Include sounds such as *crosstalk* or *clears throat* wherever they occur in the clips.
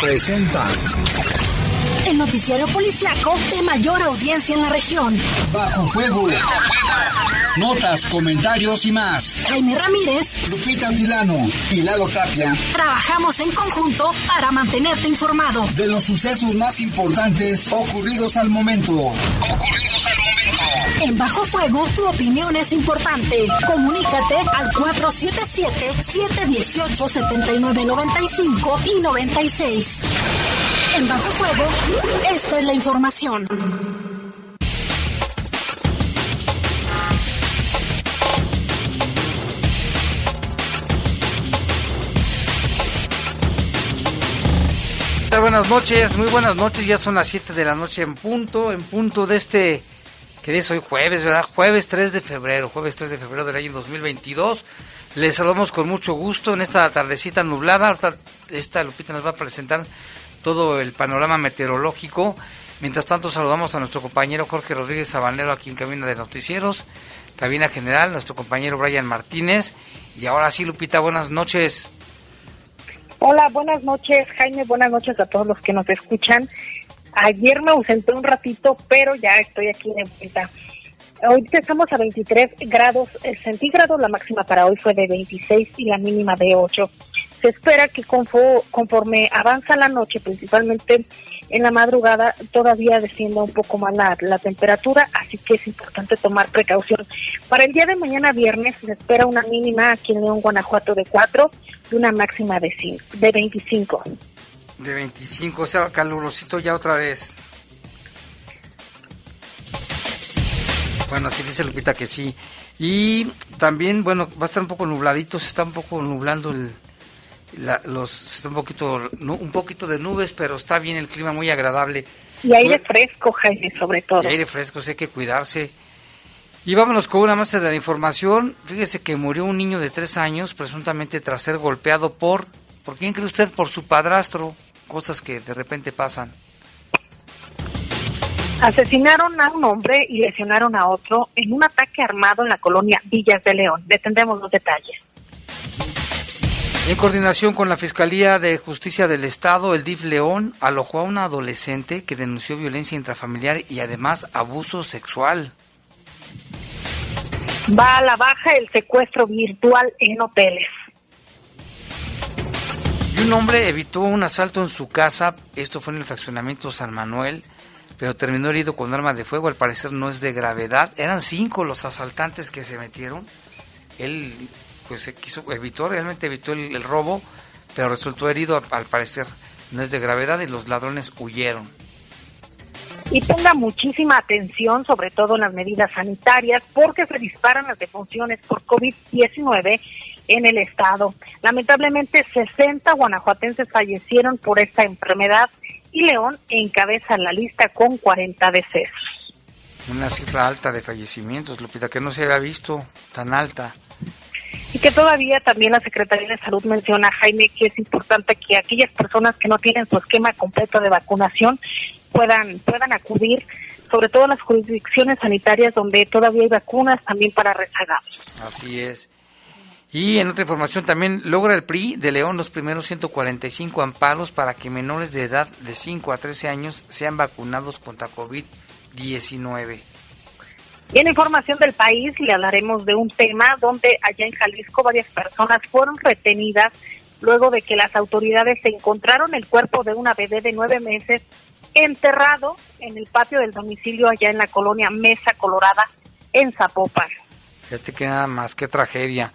presenta el noticiero policiaco de mayor audiencia en la región. Bajo fuego. Notas, comentarios y más. Jaime Ramírez, Lupita Tilano y Lalo Tapia. Trabajamos en conjunto para mantenerte informado de los sucesos más importantes ocurridos al momento. Ocurridos al momento. En Bajo Fuego, tu opinión es importante. Comunícate al 477-718-7995 y 96. En Bajo Fuego, esta es la información. Buenas noches, muy buenas noches, ya son las 7 de la noche en punto, en punto de este, que es hoy jueves, ¿verdad? Jueves 3 de febrero, jueves 3 de febrero del año 2022. Les saludamos con mucho gusto en esta tardecita nublada, ahorita esta Lupita nos va a presentar todo el panorama meteorológico. Mientras tanto, saludamos a nuestro compañero Jorge Rodríguez Sabanero aquí en Cabina de Noticieros, Cabina General, nuestro compañero Brian Martínez. Y ahora sí, Lupita, buenas noches. Hola, buenas noches, Jaime. Buenas noches a todos los que nos escuchan. Ayer me ausenté un ratito, pero ya estoy aquí de vuelta. Hoy estamos a 23 grados centígrados, la máxima para hoy fue de 26 y la mínima de 8 se espera que conforme avanza la noche, principalmente en la madrugada, todavía descienda un poco más la, temperatura, así que es importante tomar precaución. Para el día de mañana viernes se espera una mínima aquí en León, Guanajuato de 4 y una máxima de, 5, de 25. De 25, o sea, calurosito ya otra vez. Bueno, así dice Lupita que sí. Y también, bueno, va a estar un poco nubladito, se está un poco nublando el, los está un poquito un poquito de nubes, pero está bien el clima muy agradable. Y aire fresco, Jaime, sobre todo. Y aire fresco, hay que cuidarse. Y vámonos con una más de la información. Fíjese que murió un niño de tres años, presuntamente tras ser golpeado por... ¿Por quién cree usted? Por su padrastro. Cosas que de repente pasan. Asesinaron a un hombre y lesionaron a otro en un ataque armado en la colonia Villas de León. Detendemos los detalles. En coordinación con la Fiscalía de Justicia del Estado, el DIF León alojó a una adolescente que denunció violencia intrafamiliar y además abuso sexual. Va a la baja el secuestro virtual en hoteles. Y un hombre evitó un asalto en su casa, esto fue en el fraccionamiento San Manuel, pero terminó herido con arma de fuego, al parecer no es de gravedad. Eran cinco los asaltantes que se metieron. Él pues se quiso, evitó, realmente evitó el, robo, pero resultó herido al, parecer. No es de gravedad y los ladrones huyeron. Y ponga muchísima atención, sobre todo en las medidas sanitarias, porque se disparan las defunciones por COVID-19 en el estado. Lamentablemente, 60 guanajuatenses fallecieron por esta enfermedad y León encabeza la lista con 40 decesos. Una cifra alta de fallecimientos, Lupita, que no se había visto tan alta y que todavía también la Secretaría de Salud menciona, Jaime, que es importante que aquellas personas que no tienen su esquema completo de vacunación puedan, puedan acudir, sobre todo en las jurisdicciones sanitarias donde todavía hay vacunas también para rezagados. Así es. Y en otra información también logra el PRI de León los primeros 145 amparos para que menores de edad de 5 a 13 años sean vacunados contra COVID-19. Y en información del país le hablaremos de un tema donde allá en Jalisco varias personas fueron retenidas luego de que las autoridades encontraron el cuerpo de una bebé de nueve meses enterrado en el patio del domicilio allá en la colonia Mesa Colorada en Zapopan. Fíjate que nada más, qué tragedia.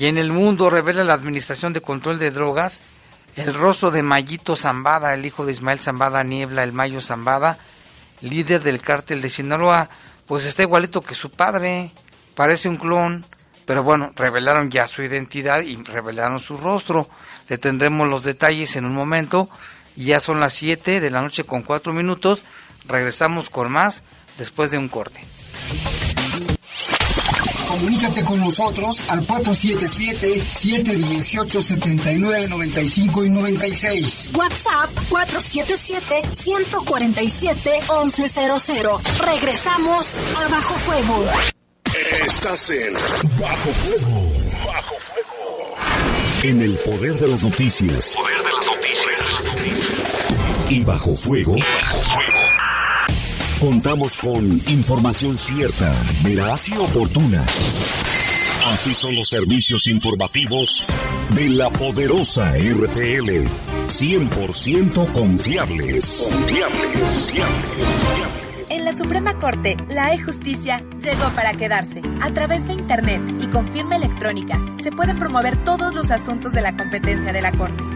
Y en el mundo revela la Administración de Control de Drogas el rostro de Mayito Zambada, el hijo de Ismael Zambada Niebla, el Mayo Zambada, líder del cártel de Sinaloa pues está igualito que su padre, parece un clon, pero bueno, revelaron ya su identidad y revelaron su rostro. Le tendremos los detalles en un momento. Ya son las 7 de la noche con 4 minutos. Regresamos con más después de un corte. Comunícate con nosotros al 477-718-7995 y 96. WhatsApp 477-147-1100. Regresamos a Bajo Fuego. Estás en Bajo Fuego. Bajo Fuego. En el poder de las noticias. Poder de las noticias. y bajo fuego. Contamos con información cierta, veraz y oportuna. Así son los servicios informativos de la poderosa RTL. 100% confiables. En la Suprema Corte, la e-justicia llegó para quedarse. A través de Internet y con firma electrónica, se pueden promover todos los asuntos de la competencia de la Corte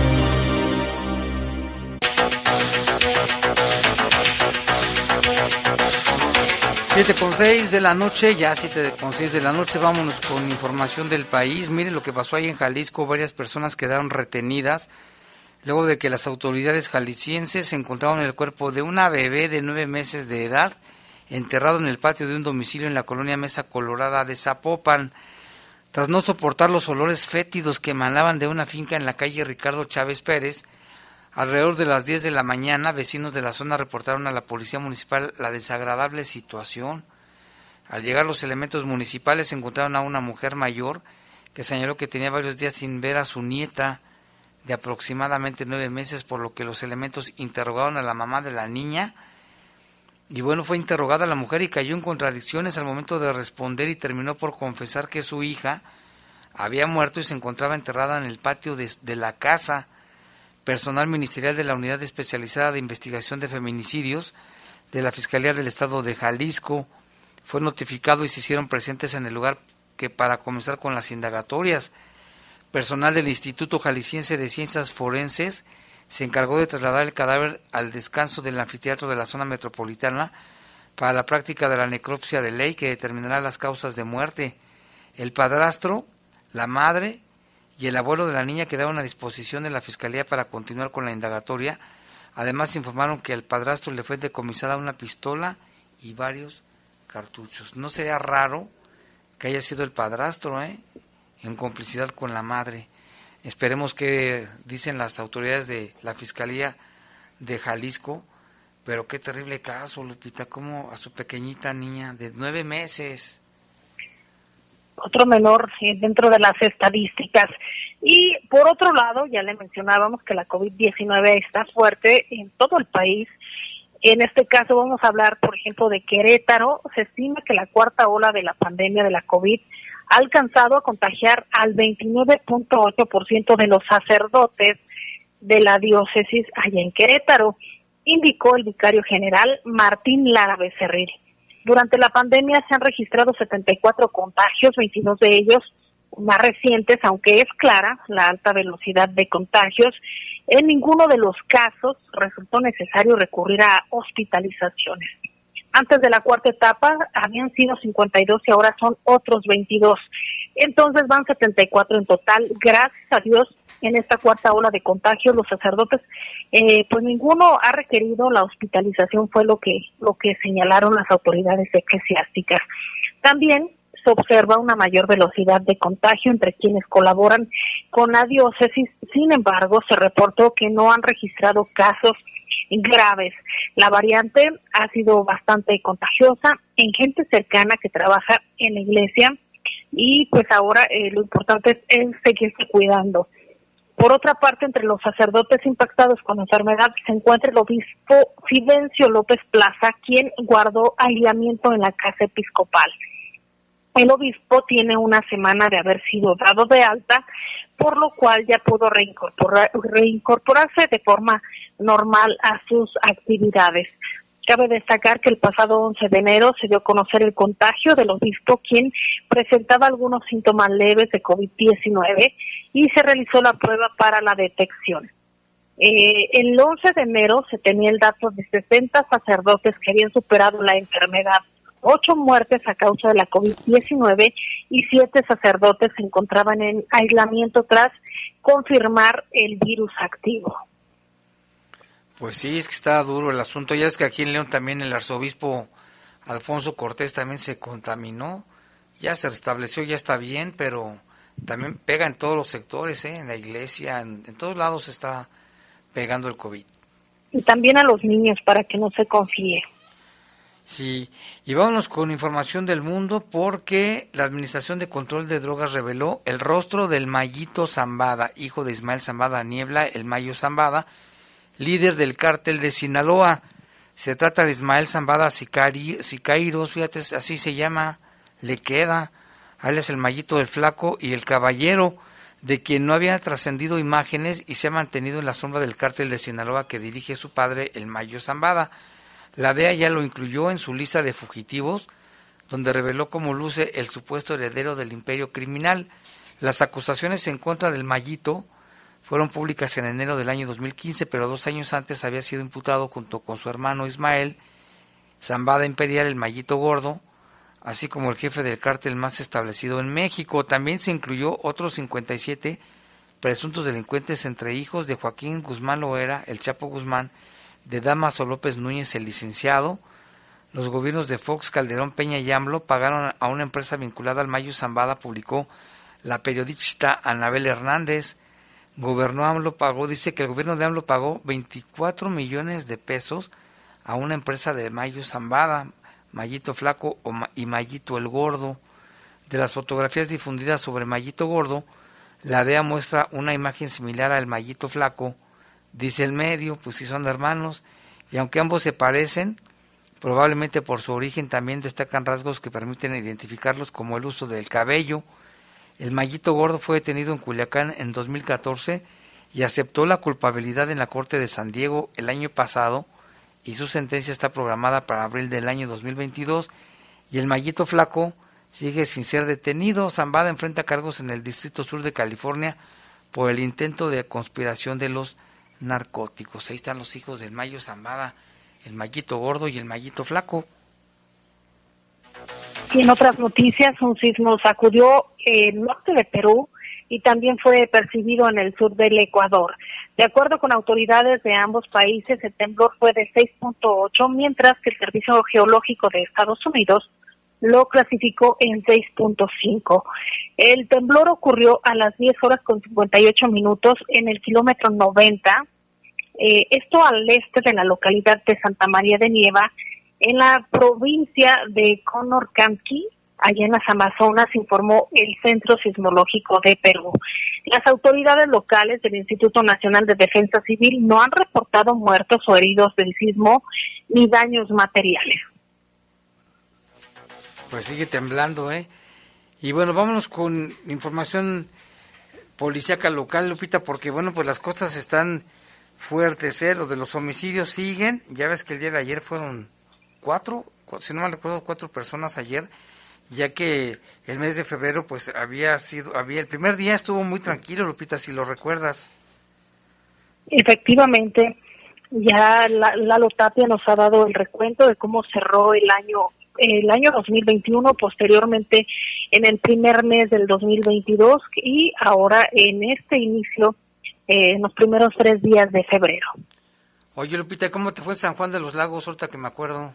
7 con 6 de la noche, ya 7 con 6 de la noche, vámonos con información del país. Miren lo que pasó ahí en Jalisco, varias personas quedaron retenidas luego de que las autoridades jaliscienses encontraron el cuerpo de una bebé de nueve meses de edad enterrado en el patio de un domicilio en la colonia Mesa Colorada de Zapopan. Tras no soportar los olores fétidos que emanaban de una finca en la calle Ricardo Chávez Pérez, Alrededor de las 10 de la mañana, vecinos de la zona reportaron a la policía municipal la desagradable situación. Al llegar los elementos municipales encontraron a una mujer mayor que señaló que tenía varios días sin ver a su nieta de aproximadamente nueve meses, por lo que los elementos interrogaron a la mamá de la niña. Y bueno, fue interrogada la mujer y cayó en contradicciones al momento de responder y terminó por confesar que su hija había muerto y se encontraba enterrada en el patio de, de la casa personal ministerial de la Unidad Especializada de Investigación de Feminicidios de la Fiscalía del Estado de Jalisco fue notificado y se hicieron presentes en el lugar que para comenzar con las indagatorias. Personal del Instituto Jalisciense de Ciencias Forenses se encargó de trasladar el cadáver al descanso del anfiteatro de la zona metropolitana para la práctica de la necropsia de ley que determinará las causas de muerte. El padrastro, la madre y el abuelo de la niña quedaron a disposición de la Fiscalía para continuar con la indagatoria. Además informaron que al padrastro le fue decomisada una pistola y varios cartuchos. No sería raro que haya sido el padrastro, ¿eh? en complicidad con la madre. Esperemos que dicen las autoridades de la Fiscalía de Jalisco, pero qué terrible caso, Lupita, como a su pequeñita niña de nueve meses otro menor eh, dentro de las estadísticas. Y por otro lado, ya le mencionábamos que la COVID-19 está fuerte en todo el país. En este caso vamos a hablar, por ejemplo, de Querétaro. Se estima que la cuarta ola de la pandemia de la COVID ha alcanzado a contagiar al 29.8% de los sacerdotes de la diócesis allá en Querétaro, indicó el vicario general Martín Lara Becerril. Durante la pandemia se han registrado 74 contagios, 22 de ellos más recientes, aunque es clara la alta velocidad de contagios. En ninguno de los casos resultó necesario recurrir a hospitalizaciones. Antes de la cuarta etapa habían sido 52 y ahora son otros 22. Entonces van 74 en total. Gracias a Dios en esta cuarta ola de contagios, los sacerdotes, eh, pues ninguno ha requerido la hospitalización, fue lo que, lo que señalaron las autoridades eclesiásticas. También se observa una mayor velocidad de contagio entre quienes colaboran con la diócesis, sin embargo, se reportó que no han registrado casos graves. La variante ha sido bastante contagiosa en gente cercana que trabaja en la iglesia y pues ahora eh, lo importante es seguirse cuidando. Por otra parte, entre los sacerdotes impactados con la enfermedad se encuentra el obispo Fidencio López Plaza, quien guardó aislamiento en la casa episcopal. El obispo tiene una semana de haber sido dado de alta, por lo cual ya pudo reincorporarse de forma normal a sus actividades. Cabe destacar que el pasado 11 de enero se dio a conocer el contagio del obispo, quien presentaba algunos síntomas leves de COVID-19 y se realizó la prueba para la detección. Eh, el 11 de enero se tenía el dato de 60 sacerdotes que habían superado la enfermedad, ocho muertes a causa de la COVID-19 y siete sacerdotes se encontraban en aislamiento tras confirmar el virus activo. Pues sí, es que está duro el asunto. Ya es que aquí en León también el arzobispo Alfonso Cortés también se contaminó. Ya se restableció, ya está bien, pero también pega en todos los sectores, ¿eh? en la iglesia, en, en todos lados está pegando el COVID. Y también a los niños para que no se confíe. Sí, y vámonos con información del mundo porque la Administración de Control de Drogas reveló el rostro del Mayito Zambada, hijo de Ismael Zambada Niebla, el Mayo Zambada, líder del cártel de Sinaloa. Se trata de Ismael Zambada Sicairos, fíjate, así se llama, le queda. Él es el Mayito del Flaco y el Caballero, de quien no había trascendido imágenes y se ha mantenido en la sombra del cártel de Sinaloa que dirige su padre, el Mayo Zambada. La DEA ya lo incluyó en su lista de fugitivos, donde reveló cómo luce el supuesto heredero del imperio criminal. Las acusaciones en contra del Mayito fueron públicas en enero del año 2015, pero dos años antes había sido imputado junto con su hermano Ismael, Zambada Imperial, el Mayito Gordo, así como el jefe del cártel más establecido en México. También se incluyó otros 57 presuntos delincuentes entre hijos de Joaquín Guzmán Loera, el Chapo Guzmán, de Damaso López Núñez, el licenciado. Los gobiernos de Fox, Calderón, Peña y AMLO pagaron a una empresa vinculada al Mayo Zambada, publicó la periodista Anabel Hernández gobernó AMLO pagó, dice que el gobierno de AMLO pagó 24 millones de pesos a una empresa de Mayo Zambada, Mayito Flaco y Mayito el Gordo. De las fotografías difundidas sobre Mayito Gordo, la DEA muestra una imagen similar al Mayito Flaco, dice el medio, pues si son hermanos, y aunque ambos se parecen, probablemente por su origen también destacan rasgos que permiten identificarlos como el uso del cabello, el Mallito Gordo fue detenido en Culiacán en 2014 y aceptó la culpabilidad en la Corte de San Diego el año pasado y su sentencia está programada para abril del año 2022 y el Mallito Flaco sigue sin ser detenido. Zambada enfrenta cargos en el Distrito Sur de California por el intento de conspiración de los narcóticos. Ahí están los hijos del Mayo Zambada, el Mallito Gordo y el Mallito Flaco. Y en otras noticias, un sismo sacudió el norte de Perú y también fue percibido en el sur del Ecuador. De acuerdo con autoridades de ambos países, el temblor fue de 6.8, mientras que el Servicio Geológico de Estados Unidos lo clasificó en 6.5. El temblor ocurrió a las 10 horas con 58 minutos en el kilómetro 90, eh, esto al este de la localidad de Santa María de Nieva, en la provincia de Conorcanqui, allá en las Amazonas, informó el Centro Sismológico de Perú. Las autoridades locales del Instituto Nacional de Defensa Civil no han reportado muertos o heridos del sismo ni daños materiales. Pues sigue temblando, ¿eh? Y bueno, vámonos con información policíaca local, Lupita, porque bueno, pues las cosas están fuertes, ¿eh? Lo de los homicidios siguen. Ya ves que el día de ayer fueron cuatro, si no me recuerdo, cuatro personas ayer, ya que el mes de febrero pues había sido, había, el primer día estuvo muy tranquilo, Lupita, si lo recuerdas. Efectivamente, ya la, Lalo Tapia nos ha dado el recuento de cómo cerró el año el año 2021, posteriormente en el primer mes del 2022 y ahora en este inicio, eh, en los primeros tres días de febrero. Oye, Lupita, ¿cómo te fue en San Juan de los Lagos, ahorita que me acuerdo?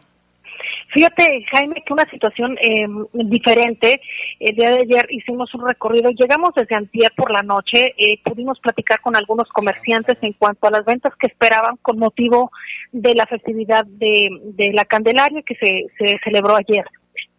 Fíjate, Jaime, que una situación eh, diferente. El día de ayer hicimos un recorrido, llegamos desde Antier por la noche, eh, pudimos platicar con algunos comerciantes en cuanto a las ventas que esperaban con motivo de la festividad de, de la Candelaria que se, se celebró ayer.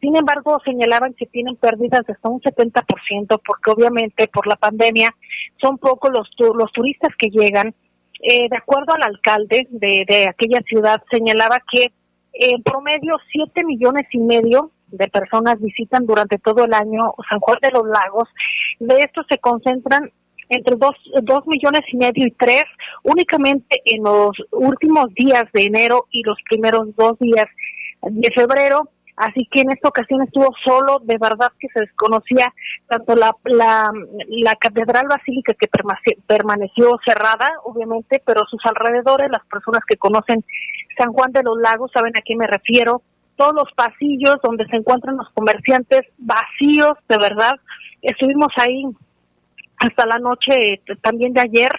Sin embargo, señalaban que tienen pérdidas de hasta un 70% porque obviamente por la pandemia son pocos los, los turistas que llegan. Eh, de acuerdo al alcalde de, de aquella ciudad, señalaba que en promedio, siete millones y medio de personas visitan durante todo el año San Juan de los Lagos. De estos se concentran entre dos, dos millones y medio y tres únicamente en los últimos días de enero y los primeros dos días de febrero. Así que en esta ocasión estuvo solo, de verdad que se desconocía tanto la, la, la catedral basílica que permaneció cerrada, obviamente, pero sus alrededores, las personas que conocen San Juan de los Lagos saben a qué me refiero, todos los pasillos donde se encuentran los comerciantes vacíos, de verdad. Estuvimos ahí hasta la noche eh, también de ayer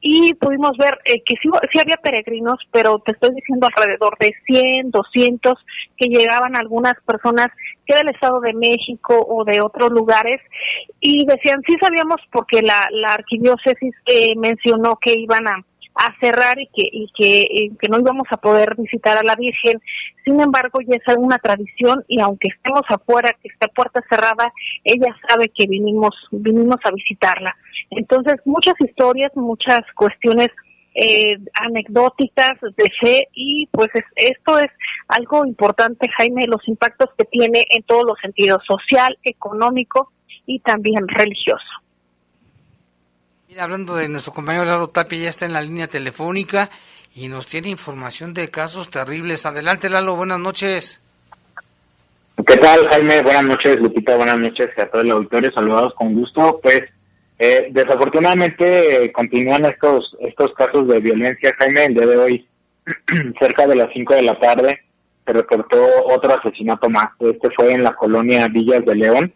y pudimos ver eh, que sí, había peregrinos, pero te estoy diciendo alrededor de 100, 200 que llegaban algunas personas que del Estado de México o de otros lugares y decían, sí sabíamos porque la, la arquidiócesis eh, mencionó que iban a a cerrar y que y que, que no íbamos a poder visitar a la Virgen. Sin embargo, ya es una tradición y aunque estemos afuera, que esté puerta cerrada, ella sabe que vinimos vinimos a visitarla. Entonces, muchas historias, muchas cuestiones eh, anecdóticas de fe y pues esto es algo importante, Jaime, los impactos que tiene en todos los sentidos, social, económico y también religioso hablando de nuestro compañero Lalo Tapia, ya está en la línea telefónica y nos tiene información de casos terribles. Adelante, Lalo, buenas noches. ¿Qué tal, Jaime? Buenas noches, Lupita, buenas noches a todo el auditorio, saludados con gusto. Pues, eh, desafortunadamente eh, continúan estos estos casos de violencia, Jaime. El día de hoy, *clears throat* cerca de las 5 de la tarde, se reportó otro asesinato más. Este fue en la colonia Villas de León.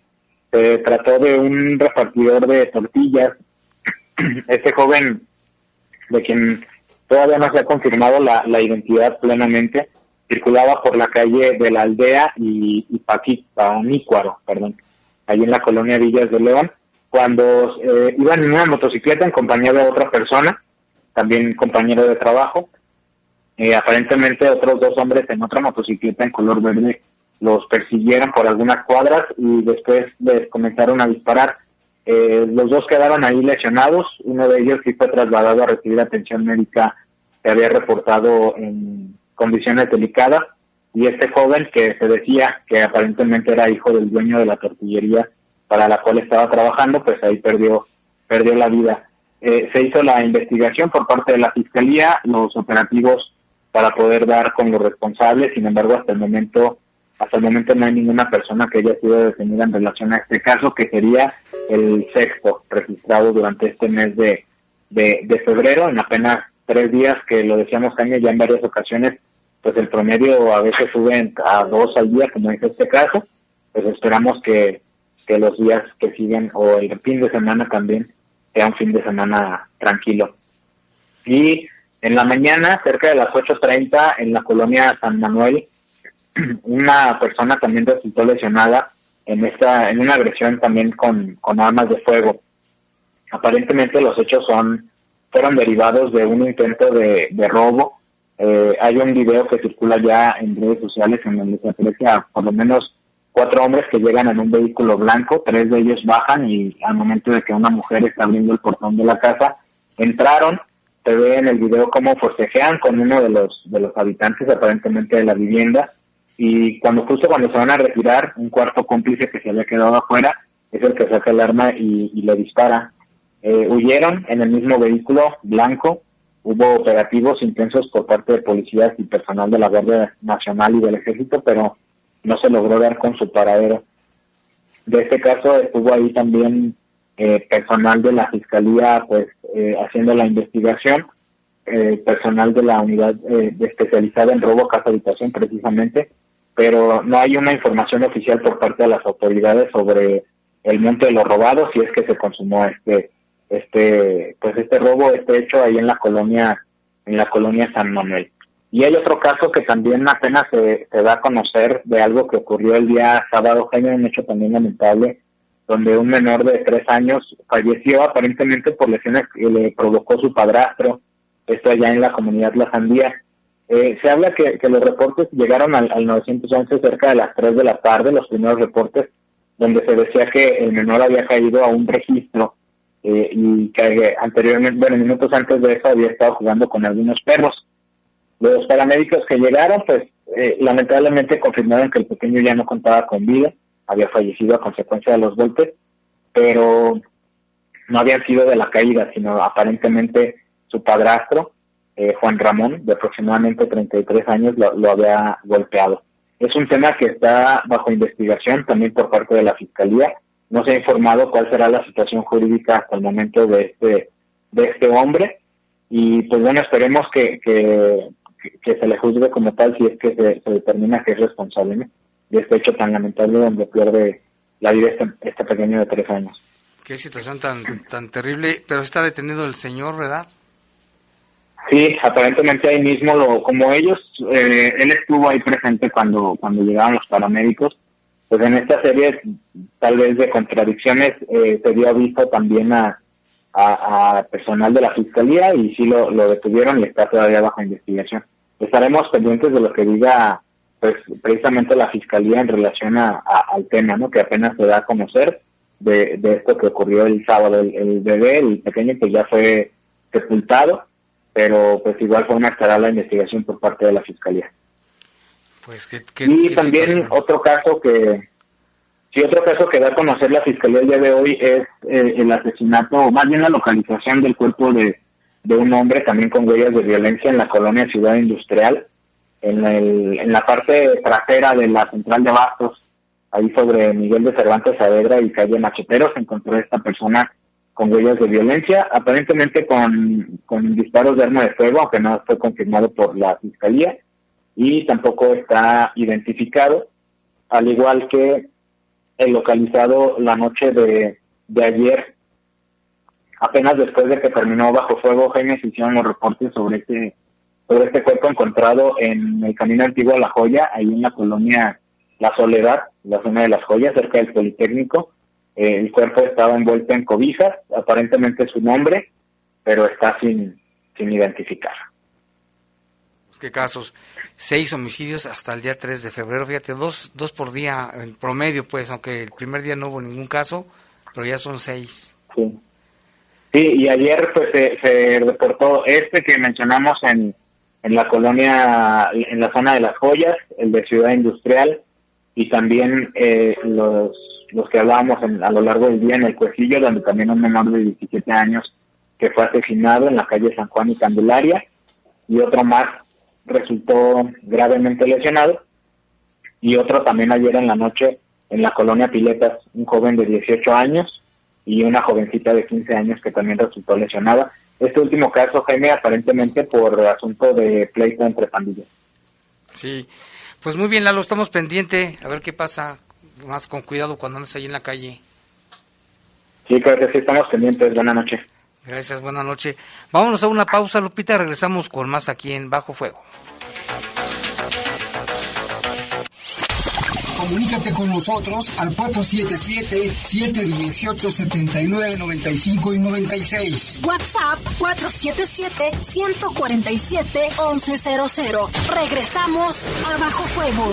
Se trató de un repartidor de tortillas *clears throat* este joven, de quien todavía no se ha confirmado la, identidad plenamente, circulaba por la calle de la aldea y, y Paquícuaro, perdón, ahí en la colonia Villas de León, cuando eh, iban en una motocicleta en compañía de otra persona, también compañero de trabajo, eh, aparentemente otros dos hombres en otra motocicleta en color verde los persiguieron por algunas cuadras y después les comenzaron a disparar. Eh, los dos quedaron ahí lesionados, uno de ellos sí fue trasladado a recibir atención médica que había reportado en condiciones delicadas. Y este joven que se decía que aparentemente era hijo del dueño de la tortillería para la cual estaba trabajando, pues ahí perdió perdió la vida. Eh, se hizo la investigación por parte de la fiscalía, los operativos para poder dar con los responsables, sin embargo hasta el momento hasta el momento no hay ninguna persona que haya sido detenida en relación a este caso, que sería el sexto registrado durante este mes de, de, febrero, en apenas tres días, que lo decíamos Jaime ya en varias ocasiones, pues el promedio a veces sube a dos al día, como es este caso, pues esperamos que, que los días que siguen o el fin de semana también sea un fin de semana tranquilo. Y en la mañana, cerca de las 8.30, en la colonia San Manuel, *clears throat* una persona también resultó lesionada en esta en una agresión también con, con armas de fuego. Aparentemente los hechos son fueron derivados de un intento de, de robo. Eh, hay un video que circula ya en redes sociales en donde se aprecia por lo menos cuatro hombres que llegan en un vehículo blanco, tres de ellos bajan y al momento de que una mujer está abriendo el portón de la casa, entraron, se ve en el video cómo forcejean con uno de los, de los habitantes aparentemente de la vivienda, y cuando justo cuando se van a retirar, un cuarto cómplice que se había quedado afuera es el que saca el arma y, le dispara. Eh, huyeron en el mismo vehículo blanco, hubo operativos intensos por parte de policías y personal de la Guardia Nacional y del Ejército, pero no se logró dar con su paradero. De este caso estuvo ahí también eh, personal de la Fiscalía pues eh, haciendo la investigación, personal de la unidad especializada en robo casa habitación precisamente, pero no hay una información oficial por parte de las autoridades sobre el monte de los robados si es que se consumó este este pues este robo este hecho ahí en la colonia en la colonia San Manuel. Y hay otro caso que también apenas se, se da a conocer de algo que ocurrió el día sábado hay un hecho también lamentable donde un menor de tres años falleció aparentemente por lesiones que le provocó su padrastro esto allá en la comunidad La Sandía eh, se habla que, los reportes llegaron al, 911 cerca de las 3 de la tarde, los primeros reportes, donde se decía que el menor había caído a un registro eh, y que anteriormente, bueno, minutos antes de eso había estado jugando con algunos perros. Los paramédicos que llegaron, pues eh, lamentablemente confirmaron que el pequeño ya no contaba con vida, había fallecido a consecuencia de los golpes, pero no había sido de la caída, sino aparentemente su padrastro eh, Juan Ramón, de aproximadamente 33 años, lo, había golpeado. Es un tema que está bajo investigación también por parte de la Fiscalía. No se ha informado cuál será la situación jurídica hasta el momento de este, de este hombre. Y pues bueno, esperemos que, que, se le juzgue como tal si es que se, determina que es responsable de este hecho tan lamentable donde pierde la vida este, este pequeño de tres años. Qué situación tan, tan terrible, pero está detenido el señor, ¿verdad? Sí, aparentemente ahí mismo, lo, como ellos, eh, él estuvo ahí presente cuando, cuando llegaron los paramédicos, pues en esta serie tal vez de contradicciones eh, se dio aviso también a, personal de la fiscalía y sí lo, lo detuvieron y está todavía bajo investigación. Estaremos pendientes de lo que diga pues precisamente la fiscalía en relación a, al tema, ¿no? Que apenas se da a conocer de, de esto que ocurrió el sábado. El, el bebé, el pequeño, pues ya fue sepultado pero pues igual una estará la investigación por parte de la fiscalía. Pues y también otro caso que sí otro caso que da a conocer la fiscalía el día de hoy es eh, el asesinato o más bien la localización del cuerpo de, de un hombre también con huellas de violencia en la colonia Ciudad Industrial en, el, en la parte trasera de la central de Bastos ahí sobre Miguel de Cervantes Saavedra y calle Macheteros se encontró esta persona con huellas de violencia, aparentemente con, con disparos de arma de fuego, aunque no fue confirmado por la fiscalía, y tampoco está identificado, al igual que el localizado la noche de, de ayer, apenas después de que terminó bajo fuego, se hicieron los reportes sobre este, sobre este cuerpo encontrado en el camino antiguo a La Joya, ahí en la colonia La Soledad, la zona de las Joyas, cerca del Politécnico, el cuerpo estaba envuelto en cobijas, aparentemente su nombre, pero está sin, sin identificar. ¿Qué casos? Seis homicidios hasta el día 3 de febrero, fíjate, dos, dos por día en promedio, pues, aunque el primer día no hubo ningún caso, pero ya son seis. Sí, sí y ayer pues se, reportó este que mencionamos en, en la colonia, en la zona de las joyas, el de Ciudad Industrial, y también eh, los los que hablábamos a lo largo del día en el Cuecillo, donde también un menor de 17 años que fue asesinado en la calle San Juan y Candelaria, y otro más resultó gravemente lesionado, y otro también ayer en la noche en la colonia Piletas, un joven de 18 años y una jovencita de 15 años que también resultó lesionada. Este último caso, Jaime, aparentemente por asunto de pleito entre pandillas. Sí, pues muy bien, Lalo, estamos pendientes a ver qué pasa más con cuidado cuando andes ahí en la calle. Sí, creo que sí, estamos pendientes. Buenas noches. Gracias, buenas noches. Vámonos a una pausa, Lupita, regresamos con más aquí en Bajo Fuego. Comunícate con nosotros al 477-718-7995 y 96. WhatsApp 477-147-1100. Regresamos a Bajo Fuego.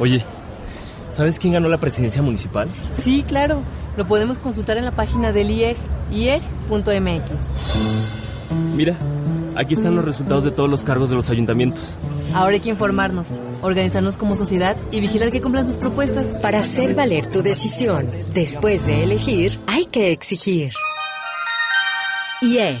Oye, ¿sabes quién ganó la presidencia municipal? Sí, claro. Lo podemos consultar en la página del IEG, ieg.mx. Mira, aquí están los resultados de todos los cargos de los ayuntamientos. Ahora hay que informarnos, organizarnos como sociedad y vigilar que cumplan sus propuestas. Para hacer valer tu decisión, después de elegir, hay que exigir. IEG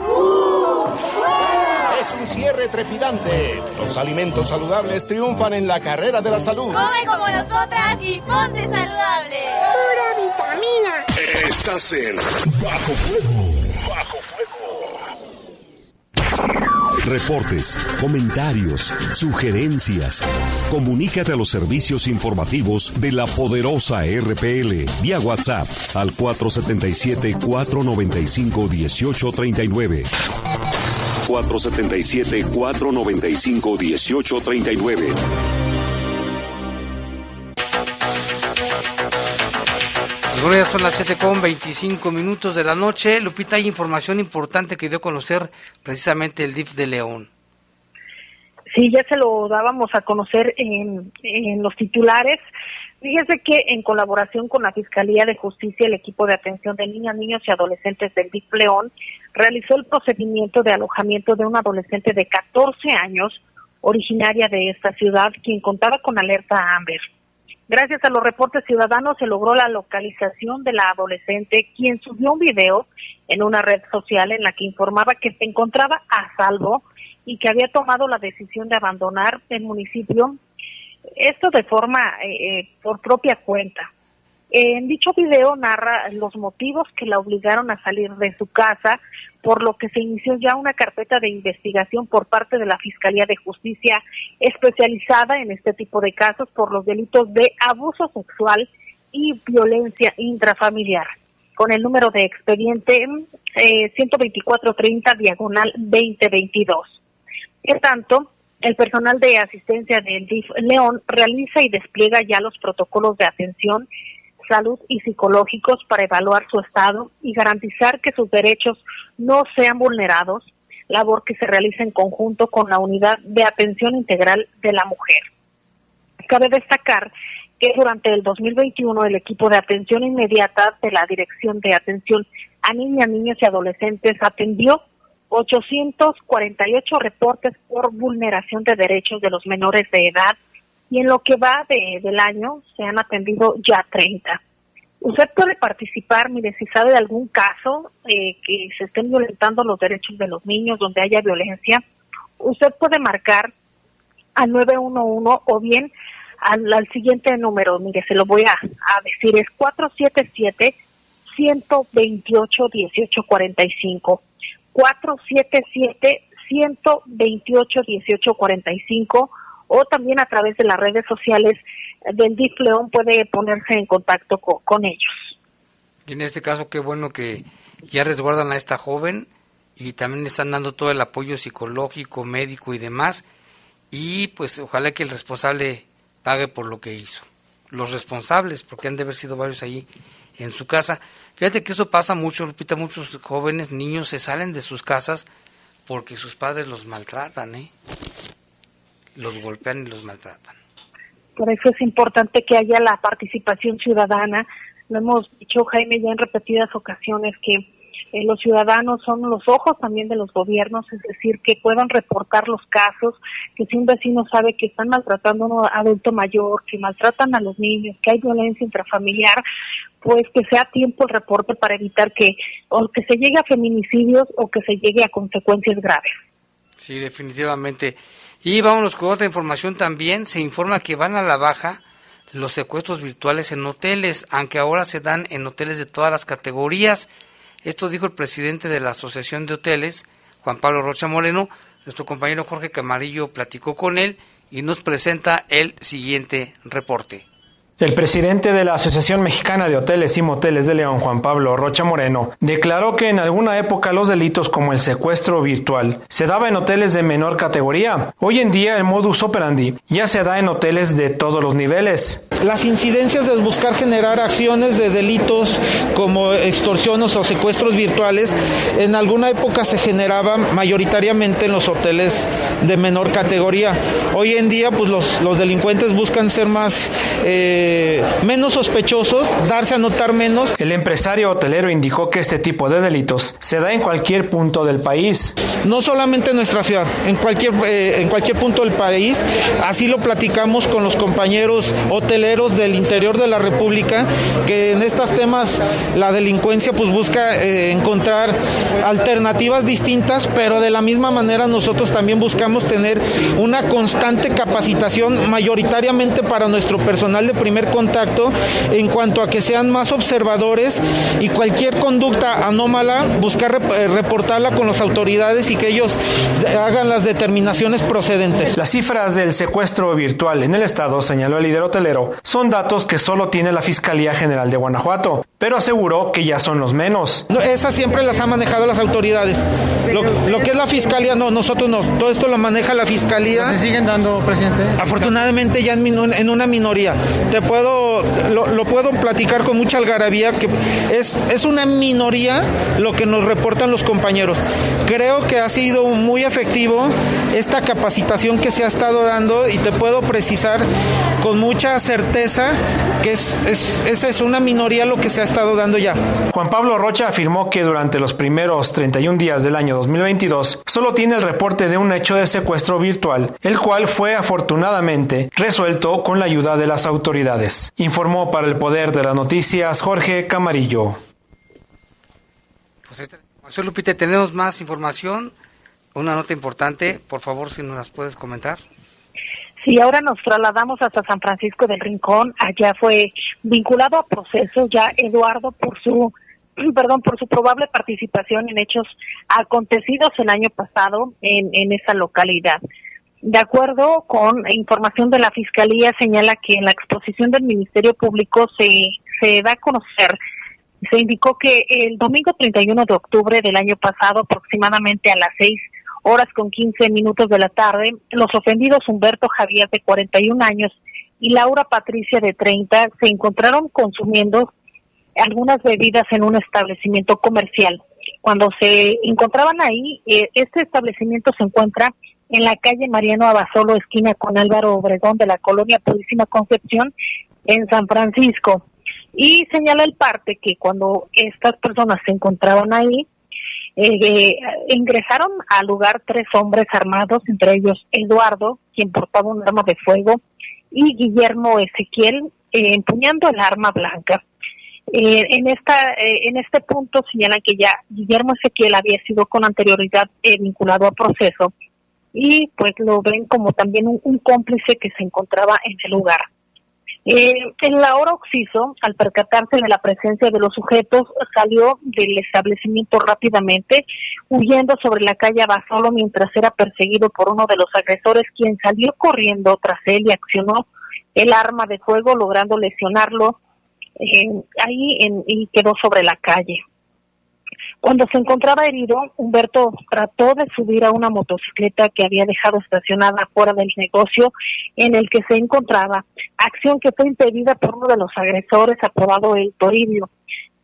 un cierre trepidante. Los alimentos saludables triunfan en la carrera de la salud. Come como nosotras y ponte saludable. Pura vitamina. Estás en Bajo Fuego. Bajo Fuego. Reportes, comentarios, sugerencias. Comunícate a los servicios informativos de la poderosa RPL vía WhatsApp al 477 495 1839. 477-495-1839. Bueno, ya son las 7 con 25 minutos de la noche. Lupita, hay información importante que dio a conocer precisamente el DIF de León. Sí, ya se lo dábamos a conocer en, en los titulares. Fíjese que en colaboración con la Fiscalía de Justicia, el equipo de atención de niñas, niños y adolescentes del DIF León realizó el procedimiento de alojamiento de un adolescente de 14 años, originaria de esta ciudad, quien contaba con alerta Amber. Gracias a los reportes ciudadanos se logró la localización de la adolescente, quien subió un video en una red social en la que informaba que se encontraba a salvo y que había tomado la decisión de abandonar el municipio, esto de forma eh, eh, por propia cuenta. En dicho video narra los motivos que la obligaron a salir de su casa, por lo que se inició ya una carpeta de investigación por parte de la Fiscalía de Justicia especializada en este tipo de casos por los delitos de abuso sexual y violencia intrafamiliar, con el número de expediente eh, 12430 diagonal 2022. Por tanto, el personal de asistencia del DIF León realiza y despliega ya los protocolos de atención salud y psicológicos para evaluar su estado y garantizar que sus derechos no sean vulnerados, labor que se realiza en conjunto con la Unidad de Atención Integral de la Mujer. Cabe destacar que durante el 2021 el equipo de atención inmediata de la Dirección de Atención a Niñas, Niños y Adolescentes atendió 848 reportes por vulneración de derechos de los menores de edad y en lo que va de, del año se han atendido ya 30. Usted puede participar, mire, si sabe de algún caso eh, que se estén violentando los derechos de los niños, donde haya violencia, usted puede marcar al 911 o bien al, al siguiente número, mire, se lo voy a, a decir, es 477 128 1845 477 128 1845 o también a través de las redes sociales del DIF León puede ponerse en contacto con, ellos. Y en este caso, qué bueno que ya resguardan a esta joven y también están dando todo el apoyo psicológico, médico y demás. Y pues ojalá que el responsable pague por lo que hizo. Los responsables, porque han de haber sido varios ahí en su casa. Fíjate que eso pasa mucho, Lupita, muchos jóvenes, niños se salen de sus casas porque sus padres los maltratan, ¿eh? Los golpean y los maltratan. Por eso es importante que haya la participación ciudadana. Lo hemos dicho, Jaime, ya en repetidas ocasiones que eh, los ciudadanos son los ojos también de los gobiernos, es decir, que puedan reportar los casos, que si un vecino sabe que están maltratando a un adulto mayor, que maltratan a los niños, que hay violencia intrafamiliar, pues que sea tiempo el reporte para evitar que o que se llegue a feminicidios o que se llegue a consecuencias graves. Sí, definitivamente. Y vámonos con otra información también. Se informa que van a la baja los secuestros virtuales en hoteles, aunque ahora se dan en hoteles de todas las categorías. Esto dijo el presidente de la Asociación de Hoteles, Juan Pablo Rocha Moreno. Nuestro compañero Jorge Camarillo platicó con él y nos presenta el siguiente reporte. El presidente de la Asociación Mexicana de Hoteles y Moteles de León, Juan Pablo Rocha Moreno, declaró que en alguna época los delitos como el secuestro virtual se daba en hoteles de menor categoría. Hoy en día el modus operandi ya se da en hoteles de todos los niveles. Las incidencias de buscar generar acciones de delitos como extorsiones o secuestros virtuales en alguna época se generaban mayoritariamente en los hoteles de menor categoría. Hoy en día pues los, los delincuentes buscan ser más... Eh, menos sospechosos, darse a notar menos. El empresario hotelero indicó que este tipo de delitos se da en cualquier punto del país. No solamente en nuestra ciudad, en cualquier, eh, en cualquier punto del país. Así lo platicamos con los compañeros hoteleros del interior de la República, que en estos temas la delincuencia pues busca eh, encontrar alternativas distintas, pero de la misma manera nosotros también buscamos tener una constante capacitación mayoritariamente para nuestro personal de primer contacto en cuanto a que sean más observadores y cualquier conducta anómala, buscar eh, reportarla con las autoridades y que ellos hagan las determinaciones procedentes. Las cifras del secuestro virtual en el estado, señaló el líder hotelero, son datos que solo tiene la Fiscalía General de Guanajuato. pero aseguró que ya son los menos. esas siempre las han manejado las autoridades. Lo, que es la fiscalía, no, nosotros no. Todo esto lo maneja la fiscalía. ¿Se siguen dando, presidente? Afortunadamente ya en, una minoría. Te puedo, lo, puedo platicar con mucha algarabía, que es, es una minoría lo que nos reportan los compañeros. Creo que ha sido muy efectivo esta capacitación que se ha estado dando y te puedo precisar con mucha certeza que es, es, esa es una minoría lo que se ha estado dando ya. Juan Pablo Rocha afirmó que durante los primeros 31 días del año 2022 solo tiene el reporte de un hecho de secuestro virtual, el cual fue afortunadamente resuelto con la ayuda de las autoridades. Informó para el Poder de las Noticias Jorge Camarillo. Pues esta Lupita, tenemos más información, una nota importante, por favor si nos las puedes comentar. Sí, ahora nos trasladamos hasta San Francisco del Rincón. Allá fue vinculado a proceso ya Eduardo por su, *clears throat* perdón, por su probable participación en hechos acontecidos el año pasado en, en esa localidad. De acuerdo con información de la Fiscalía, señala que en la exposición del Ministerio Público se, se da a conocer, se indicó que el domingo 31 de octubre del año pasado, aproximadamente a las seis horas con 15 minutos de la tarde, los ofendidos Humberto Javier de 41 años y Laura Patricia de 30 se encontraron consumiendo algunas bebidas en un establecimiento comercial. Cuando se encontraban ahí, eh, este establecimiento se encuentra en la calle Mariano Abasolo, esquina con Álvaro Obregón de la colonia Purísima Concepción, en San Francisco. Y señala el parte que cuando estas personas se encontraban ahí, eh, ingresaron al lugar tres hombres armados, entre ellos Eduardo, quien portaba un arma de fuego, y Guillermo Ezequiel, eh, empuñando el arma blanca. Eh, en esta en este punto señalan que ya Guillermo Ezequiel había sido con anterioridad vinculado a proceso y pues lo ven como también un cómplice que se encontraba en el lugar. Eh, en la hora Oxiso, al percatarse de la presencia de los sujetos, salió del establecimiento rápidamente, huyendo sobre la calle Basolo mientras era perseguido por uno de los agresores, quien salió corriendo tras él y accionó el arma de fuego, logrando lesionarlo eh, ahí en, y quedó sobre la calle. Cuando se encontraba herido, Humberto trató de subir a una motocicleta que había dejado estacionada fuera del negocio en el que se encontraba, acción que fue impedida por uno de los agresores apodado El Toribio,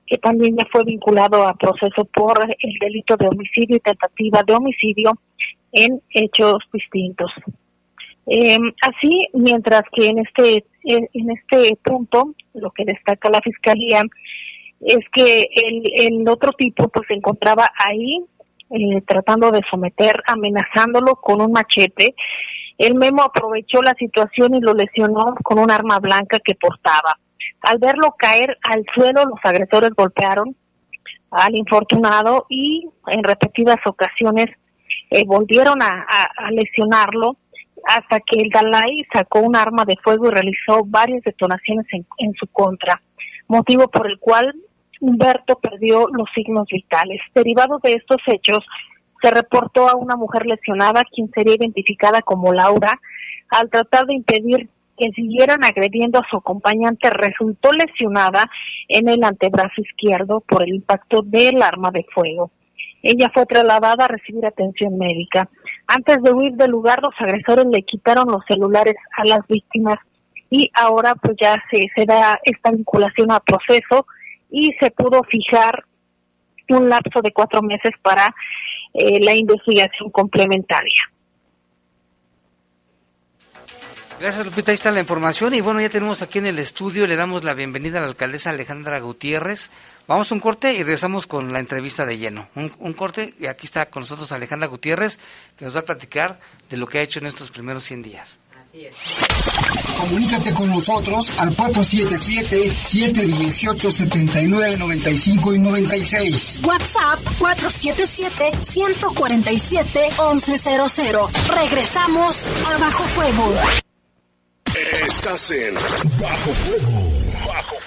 que también ya fue vinculado a proceso por el delito de homicidio y tentativa de homicidio en hechos distintos. Eh, así, mientras que en este en este punto, lo que destaca la fiscalía es que el, el otro tipo pues se encontraba ahí eh, tratando de someter, amenazándolo con un machete. El Memo aprovechó la situación y lo lesionó con un arma blanca que portaba. Al verlo caer al suelo, los agresores golpearon al infortunado y en repetidas ocasiones eh, volvieron a, a, lesionarlo hasta que el Dalai sacó un arma de fuego y realizó varias detonaciones en, en su contra, motivo por el cual Humberto perdió los signos vitales. Derivado de estos hechos, se reportó a una mujer lesionada, quien sería identificada como Laura, al tratar de impedir que siguieran agrediendo a su acompañante, resultó lesionada en el antebrazo izquierdo por el impacto del arma de fuego. Ella fue trasladada a recibir atención médica. Antes de huir del lugar, los agresores le quitaron los celulares a las víctimas y ahora pues ya se, da esta vinculación a proceso y se pudo fijar un lapso de cuatro meses para eh, la investigación complementaria. Gracias Lupita, ahí está la información y bueno, ya tenemos aquí en el estudio, le damos la bienvenida a la alcaldesa Alejandra Gutiérrez. Vamos a un corte y regresamos con la entrevista de lleno. Un, un, corte y aquí está con nosotros Alejandra Gutiérrez que nos va a platicar de lo que ha hecho en estos primeros 100 días. Comunícate con nosotros al 477-718-7995 y 96. WhatsApp 477-147-1100. Regresamos a Bajo Fuego. Estás en Bajo Fuego. Bajo Fuego.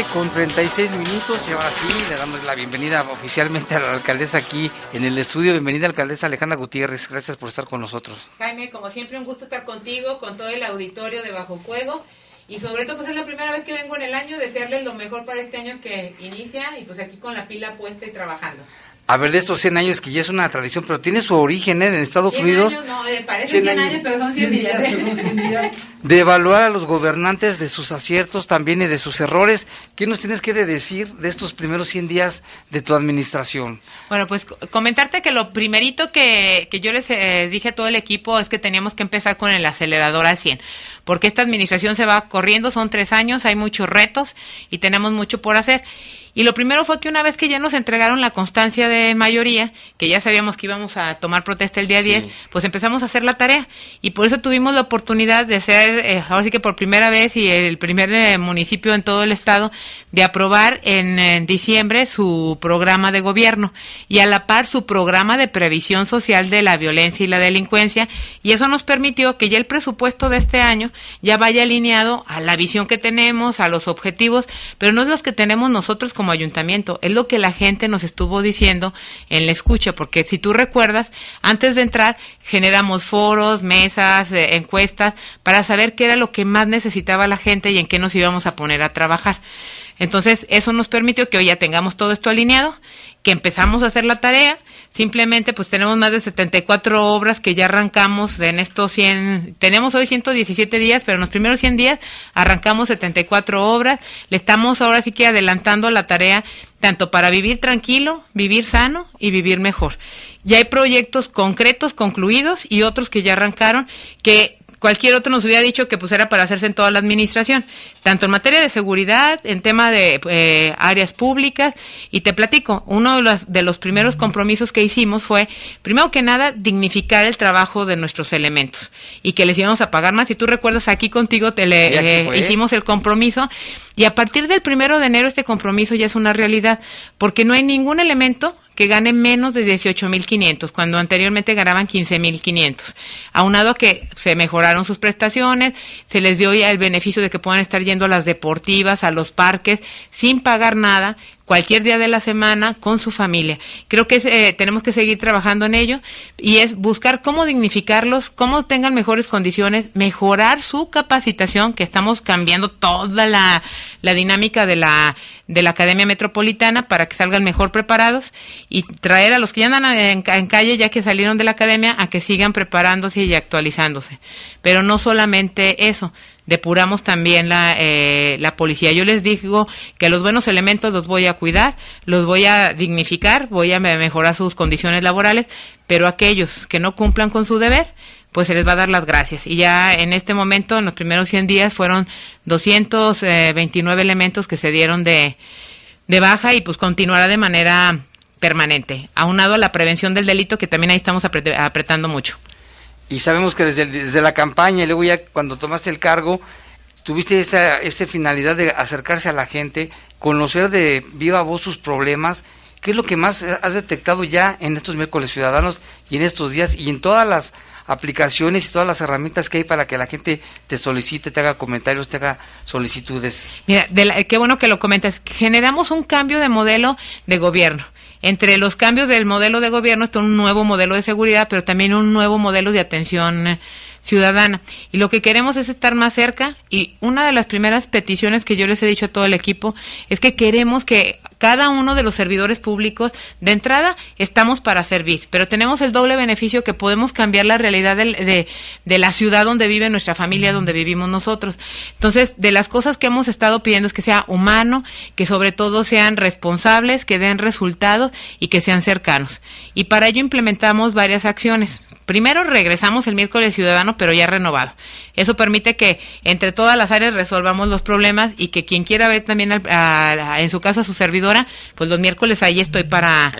7 con 36 minutos y ahora sí le damos la bienvenida oficialmente a la alcaldesa aquí en el estudio. Bienvenida alcaldesa Alejandra Gutiérrez, gracias por estar con nosotros. Jaime, como siempre, un gusto estar contigo, con todo el auditorio de Bajo Fuego. Y sobre todo, pues es la primera vez que vengo en el año, desearles lo mejor para este año que inicia y pues aquí con la pila puesta y trabajando. A ver, de estos 100 años que ya es una tradición, pero tiene su origen ¿eh? en Estados 100 Unidos. años, no, eh, parece 100 100 años. años, pero son 100 días. ¿eh? *laughs* de evaluar a los gobernantes de sus aciertos también y de sus errores. ¿Qué nos tienes que decir de estos primeros 100 días de tu administración? Bueno, pues co- comentarte que lo primerito que, que yo les eh, dije a todo el equipo es que teníamos que empezar con el acelerador al 100, porque esta administración se va corriendo, son tres años, hay muchos retos y tenemos mucho por hacer. Y lo primero fue que una vez que ya nos entregaron la constancia de mayoría, que ya sabíamos que íbamos a tomar protesta el día 10, pues empezamos a hacer la tarea. Y por eso tuvimos la oportunidad de ser, eh, ahora sí que por primera vez y el primer eh, municipio en todo el estado, de aprobar en, en diciembre su programa de gobierno y a la par su programa de previsión social de la violencia y la delincuencia. Y eso nos permitió que ya el presupuesto de este año ya vaya alineado a la visión que tenemos, a los objetivos, pero no es los que tenemos nosotros como ayuntamiento, es lo que la gente nos estuvo diciendo en la escucha, porque si tú recuerdas, antes de entrar generamos foros, mesas, eh, encuestas, para saber qué era lo que más necesitaba la gente y en qué nos íbamos a poner a trabajar. Entonces, eso nos permitió que hoy ya tengamos todo esto alineado, que empezamos a hacer la tarea, simplemente pues tenemos más de 74 obras que ya arrancamos en estos 100, tenemos hoy 117 días, pero en los primeros 100 días arrancamos 74 obras, le estamos ahora sí que adelantando la tarea tanto para vivir tranquilo, vivir sano y vivir mejor. Ya hay proyectos concretos concluidos y otros que ya arrancaron que cualquier otro nos hubiera dicho que pues era para hacerse en toda la administración, tanto en materia de seguridad, en tema de eh, áreas públicas, y te platico, uno de los, de los primeros compromisos que hicimos fue, primero que nada, dignificar el trabajo de nuestros elementos, y que les íbamos a pagar más, si tú recuerdas aquí contigo te le, eh, hicimos el compromiso, y a partir del primero de enero este compromiso ya es una realidad, porque no hay ningún elemento que gane menos de 18.500, cuando anteriormente ganaban 15.500. Aunado a que se mejoraron sus prestaciones, se les dio ya el beneficio de que puedan estar yendo a las deportivas, a los parques, sin pagar nada, cualquier día de la semana con su familia. Creo que eh, tenemos que seguir trabajando en ello y es buscar cómo dignificarlos, cómo tengan mejores condiciones, mejorar su capacitación, que estamos cambiando toda la, la dinámica de la, de la Academia Metropolitana para que salgan mejor preparados y traer a los que ya andan en, en calle, ya que salieron de la Academia, a que sigan preparándose y actualizándose. Pero no solamente eso, depuramos también la, eh, la policía. Yo les digo que los buenos elementos los voy a cuidar, los voy a dignificar, voy a mejorar sus condiciones laborales, pero aquellos que no cumplan con su deber, pues se les va a dar las gracias. Y ya en este momento, en los primeros 100 días, fueron 229 elementos que se dieron de, de baja y pues continuará de manera permanente, aunado a la prevención del delito que también ahí estamos apretando mucho. Y sabemos que desde, desde la campaña y luego ya cuando tomaste el cargo, tuviste esa, esa finalidad de acercarse a la gente, conocer de viva voz sus problemas. ¿Qué es lo que más has detectado ya en estos miércoles ciudadanos y en estos días y en todas las aplicaciones y todas las herramientas que hay para que la gente te solicite, te haga comentarios, te haga solicitudes? Mira, qué bueno que lo comentas. Generamos un cambio de modelo de gobierno. Entre los cambios del modelo de gobierno está un nuevo modelo de seguridad, pero también un nuevo modelo de atención eh, ciudadana. Y lo que queremos es estar más cerca y una de las primeras peticiones que yo les he dicho a todo el equipo es que queremos que cada uno de los servidores públicos, de entrada, estamos para servir, pero tenemos el doble beneficio que podemos cambiar la realidad de, de, la ciudad donde vive nuestra familia, donde vivimos nosotros. Entonces, de las cosas que hemos estado pidiendo es que sea humano, que sobre todo sean responsables, que den resultados y que sean cercanos. Y para ello implementamos varias acciones. Primero regresamos el miércoles ciudadano, pero ya renovado. Eso permite que entre todas las áreas resolvamos los problemas y que quien quiera ver también, en su caso, a su servidora, pues los miércoles ahí estoy para,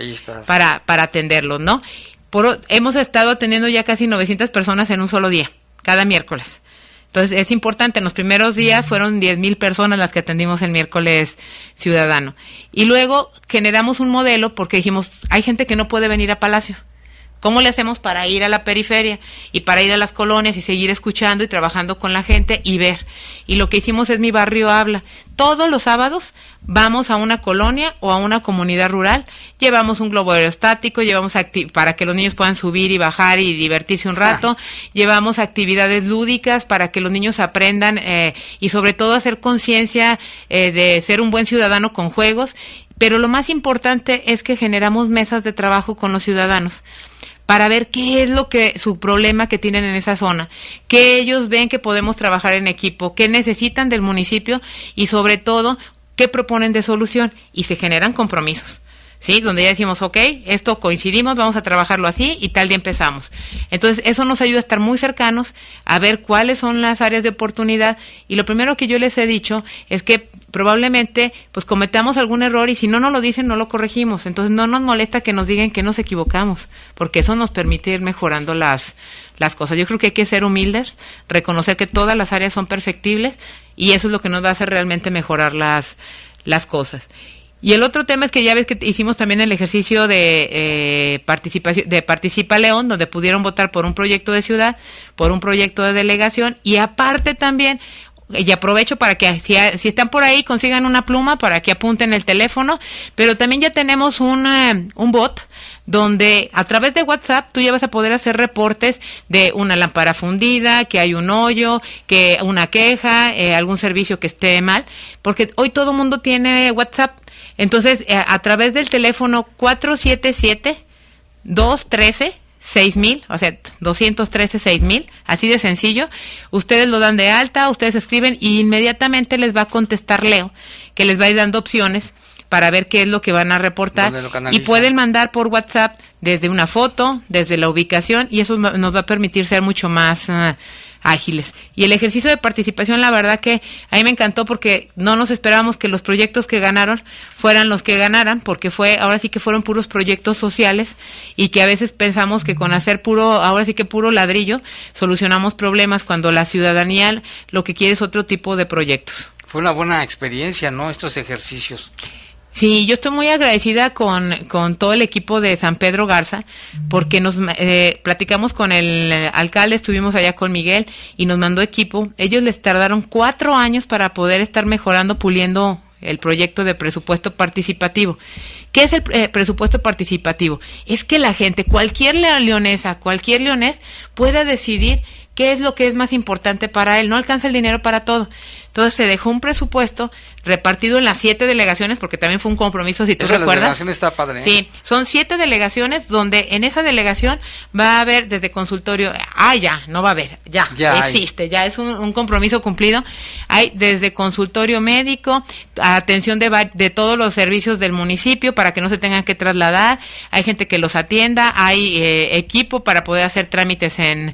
para, para atenderlos, ¿no? Por, hemos estado atendiendo ya casi 900 personas en un solo día, cada miércoles. Entonces es importante, en los primeros días fueron 10 mil personas las que atendimos el miércoles ciudadano. Y luego generamos un modelo porque dijimos, hay gente que no puede venir a Palacio. ¿Cómo le hacemos para ir a la periferia y para ir a las colonias y seguir escuchando y trabajando con la gente y ver? Y lo que hicimos es Mi Barrio Habla. Todos los sábados vamos a una colonia o a una comunidad rural, llevamos un globo aerostático, llevamos para que los niños puedan subir y bajar y divertirse un rato, llevamos actividades lúdicas para que los niños aprendan eh, y sobre todo hacer conciencia eh, de ser un buen ciudadano con juegos. Pero lo más importante es que generamos mesas de trabajo con los ciudadanos para ver qué es lo que su problema que tienen en esa zona, qué ellos ven que podemos trabajar en equipo, qué necesitan del municipio y sobre todo qué proponen de solución y se generan compromisos. ¿Sí? Donde ya decimos, ok, esto coincidimos, vamos a trabajarlo así y tal día empezamos. Entonces, eso nos ayuda a estar muy cercanos, a ver cuáles son las áreas de oportunidad y lo primero que yo les he dicho es que probablemente pues cometamos algún error y si no nos lo dicen no lo corregimos. Entonces, no nos molesta que nos digan que nos equivocamos, porque eso nos permite ir mejorando las las cosas. Yo creo que hay que ser humildes, reconocer que todas las áreas son perfectibles y eso es lo que nos va a hacer realmente mejorar las las cosas. Y el otro tema es que ya ves que hicimos también el ejercicio de eh, participación de Participa León, donde pudieron votar por un proyecto de ciudad, por un proyecto de delegación y aparte también y aprovecho para que si, si, están por ahí consigan una pluma para que apunten el teléfono, pero también ya tenemos un, un bot donde a través de WhatsApp tú ya vas a poder hacer reportes de una lámpara fundida, que hay un hoyo, que una queja, eh, algún servicio que esté mal, porque hoy todo mundo tiene WhatsApp entonces, eh, a través del teléfono 477-213. 6000, o sea, 213 6000, así de sencillo. Ustedes lo dan de alta, ustedes escriben y inmediatamente les va a contestar Leo, que les va a ir dando opciones para ver qué es lo que van a reportar y pueden mandar por WhatsApp desde una foto, desde la ubicación y eso nos va a permitir ser mucho más uh, ágiles. Y el ejercicio de participación, la verdad que a me encantó porque no nos esperábamos que los proyectos que ganaron fueran los que ganaran, porque fue, ahora sí que fueron puros proyectos sociales y que a veces pensamos que con hacer puro, ahora sí que puro ladrillo, solucionamos problemas cuando la ciudadanía lo que quiere es otro tipo de proyectos. Fue una buena experiencia, ¿no? Estos ejercicios. Sí, yo estoy muy agradecida con, con todo el equipo de San Pedro Garza, porque nos eh, platicamos con el alcalde, estuvimos allá con Miguel y nos mandó equipo. Ellos les tardaron cuatro años para poder estar mejorando, puliendo el proyecto de presupuesto participativo. ¿Qué es el eh, presupuesto participativo? Es que la gente, cualquier leonesa, cualquier leonés, pueda decidir qué es lo que es más importante para él. No alcanza el dinero para todo. Entonces se dejó un presupuesto repartido en las siete delegaciones, porque también fue un compromiso, si tú recuerdas. delegación está padre. ¿eh? Sí, son siete delegaciones donde en esa delegación va a haber desde consultorio, ah, ya, no va a haber, ya, Ya hay. existe, ya es un, un compromiso cumplido. Hay desde consultorio médico, atención de, de todos los servicios del municipio para que no se tengan que trasladar, hay gente que los atienda, hay eh, equipo para poder hacer trámites en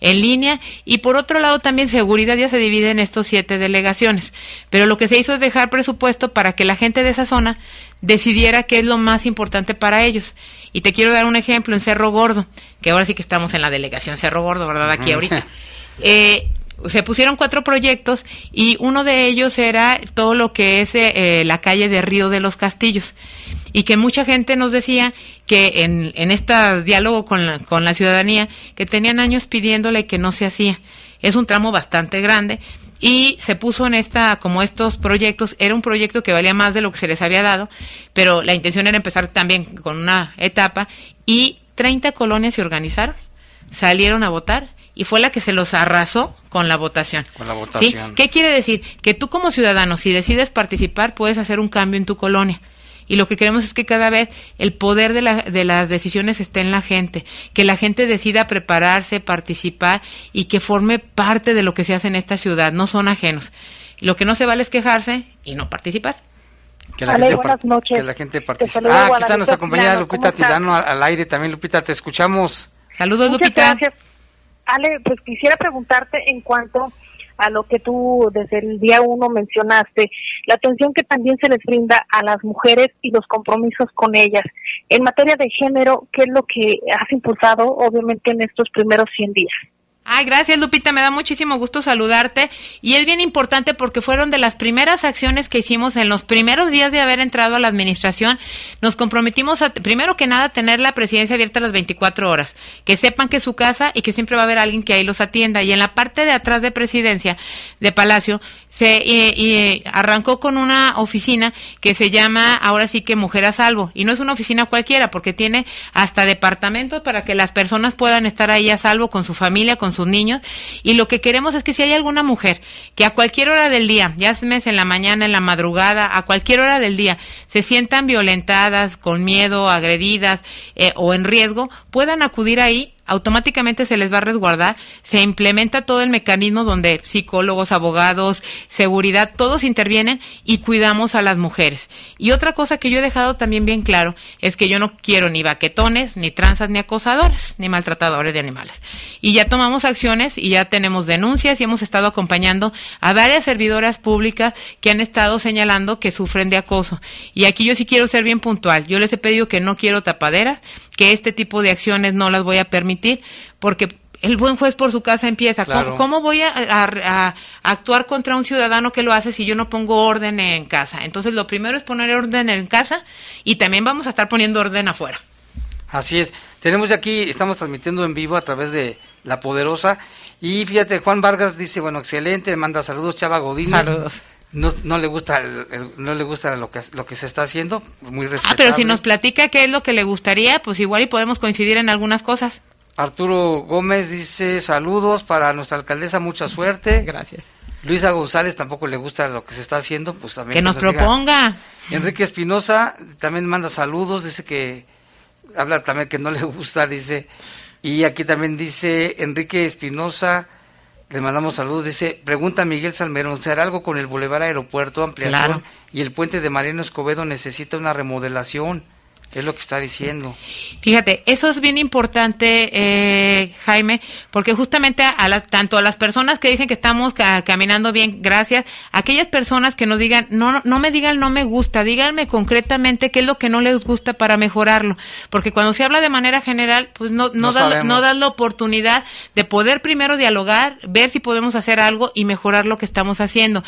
en línea. Y por otro lado también seguridad ya se divide en estos siete delegaciones. Pero lo que se hizo es dejar presupuesto para que la gente de esa zona decidiera qué es lo más importante para ellos. Y te quiero dar un ejemplo en Cerro Gordo que ahora sí que estamos en la delegación Cerro Gordo verdad aquí ahorita. *laughs* Eh, se pusieron cuatro proyectos y uno de ellos era todo lo que es eh, eh, la calle de Río de los Castillos y que mucha gente nos decía que en, en este diálogo con la, con la ciudadanía que tenían años pidiéndole que no se hacía. Es un tramo bastante grande y se puso en esta, como estos proyectos, era un proyecto que valía más de lo que se les había dado, pero la intención era empezar también con una etapa y 30 colonias se organizaron, salieron a votar y fue la que se los arrasó con la votación. Con la ¿Sí? votación. ¿Qué quiere decir? Que tú como ciudadano, si decides participar, puedes hacer un cambio en tu colonia. Y lo que queremos es que cada vez el poder de, la- de las decisiones esté en la gente, que la gente decida prepararse, participar y que forme parte de lo que se hace en esta ciudad, no son ajenos. Lo que no se vale es quejarse y no participar. Que la, Ale, gente buenas noches. que la gente Te participe. Ah, aquí está nuestra compañera. Lupita. Tilano al, al aire también. Lupita, te escuchamos. Saludos, Muchas Lupita. gracias. Ale, pues quisiera preguntarte en cuanto a lo que tú desde el día uno mencionaste, la atención que también se les brinda a las mujeres y los compromisos con ellas. En materia de género, ¿qué es lo que has impulsado, obviamente, en estos primeros 100 días? Ay, gracias Lupita, me da muchísimo gusto saludarte y es bien importante porque fueron de las primeras acciones que hicimos en los primeros días de haber entrado a la administración. Nos comprometimos a, primero que nada, tener la presidencia abierta las 24 horas, que sepan que es su casa y que siempre va a haber alguien que ahí los atienda. Y en la parte de atrás de presidencia, de Palacio, se eh, eh, arrancó con una oficina que se llama ahora sí que Mujer a Salvo y no es una oficina cualquiera porque tiene hasta departamentos para que las personas puedan estar ahí a salvo con su familia, con sus niños. Y lo que queremos es que si hay alguna mujer que a cualquier hora del día, ya sea en la mañana, en la madrugada, a cualquier hora del día, se sientan violentadas, con miedo, agredidas eh, o en riesgo, puedan acudir ahí automáticamente se les va a resguardar, se implementa todo el mecanismo donde psicólogos, abogados, seguridad, todos intervienen y cuidamos a las mujeres. Y otra cosa que yo he dejado también bien claro es que yo no quiero ni baquetones, ni tranzas, ni acosadores, ni maltratadores de animales. Y ya tomamos acciones y ya tenemos denuncias y hemos estado acompañando a varias servidoras públicas que han estado señalando que sufren de acoso. Y aquí yo sí quiero ser bien puntual. Yo les he pedido que no quiero tapaderas, que este tipo de acciones no las voy a permitir porque el buen juez por su casa empieza. ¿Cómo- Claro. ¿Cómo, voy a, a- a actuar contra un ciudadano que lo hace si yo no pongo orden en casa? Entonces, lo primero es poner orden en casa y también vamos a estar poniendo orden afuera. Así es. Tenemos aquí, estamos transmitiendo en vivo a través de La Poderosa. Y fíjate, Juan Vargas dice, bueno, excelente, manda saludos, Chava Godínez. Saludos. No, no le gusta el- el- no le gusta lo que lo que se está haciendo, muy Ah, respetable. pero si nos platica qué es lo que le gustaría, pues igual y podemos coincidir en algunas cosas. Arturo Gómez dice saludos para nuestra alcaldesa, mucha suerte. Gracias. Luisa González tampoco le gusta lo que se está haciendo, pues también Que nos proponga. Enrique Espinosa también manda saludos, dice que habla también que no le *laughs* gusta, dice. Y aquí también dice Enrique Espinosa, le mandamos saludos, dice, pregunta Miguel Salmerón, ¿se hará algo con el Boulevard Aeropuerto, ampliación? Claro. Y el puente de Mariano Escobedo necesita una remodelación, es lo que está diciendo. Fíjate, eso es bien importante, eh, Jaime, porque justamente a la- tanto a las personas que dicen que estamos ca- caminando bien, gracias, aquellas personas que nos digan, no, no, no me digan no me gusta, díganme concretamente qué es lo que no les gusta para mejorarlo, porque cuando se habla de manera general, pues no, no, No no das la oportunidad de poder primero dialogar, ver si podemos hacer algo y mejorar lo que estamos haciendo.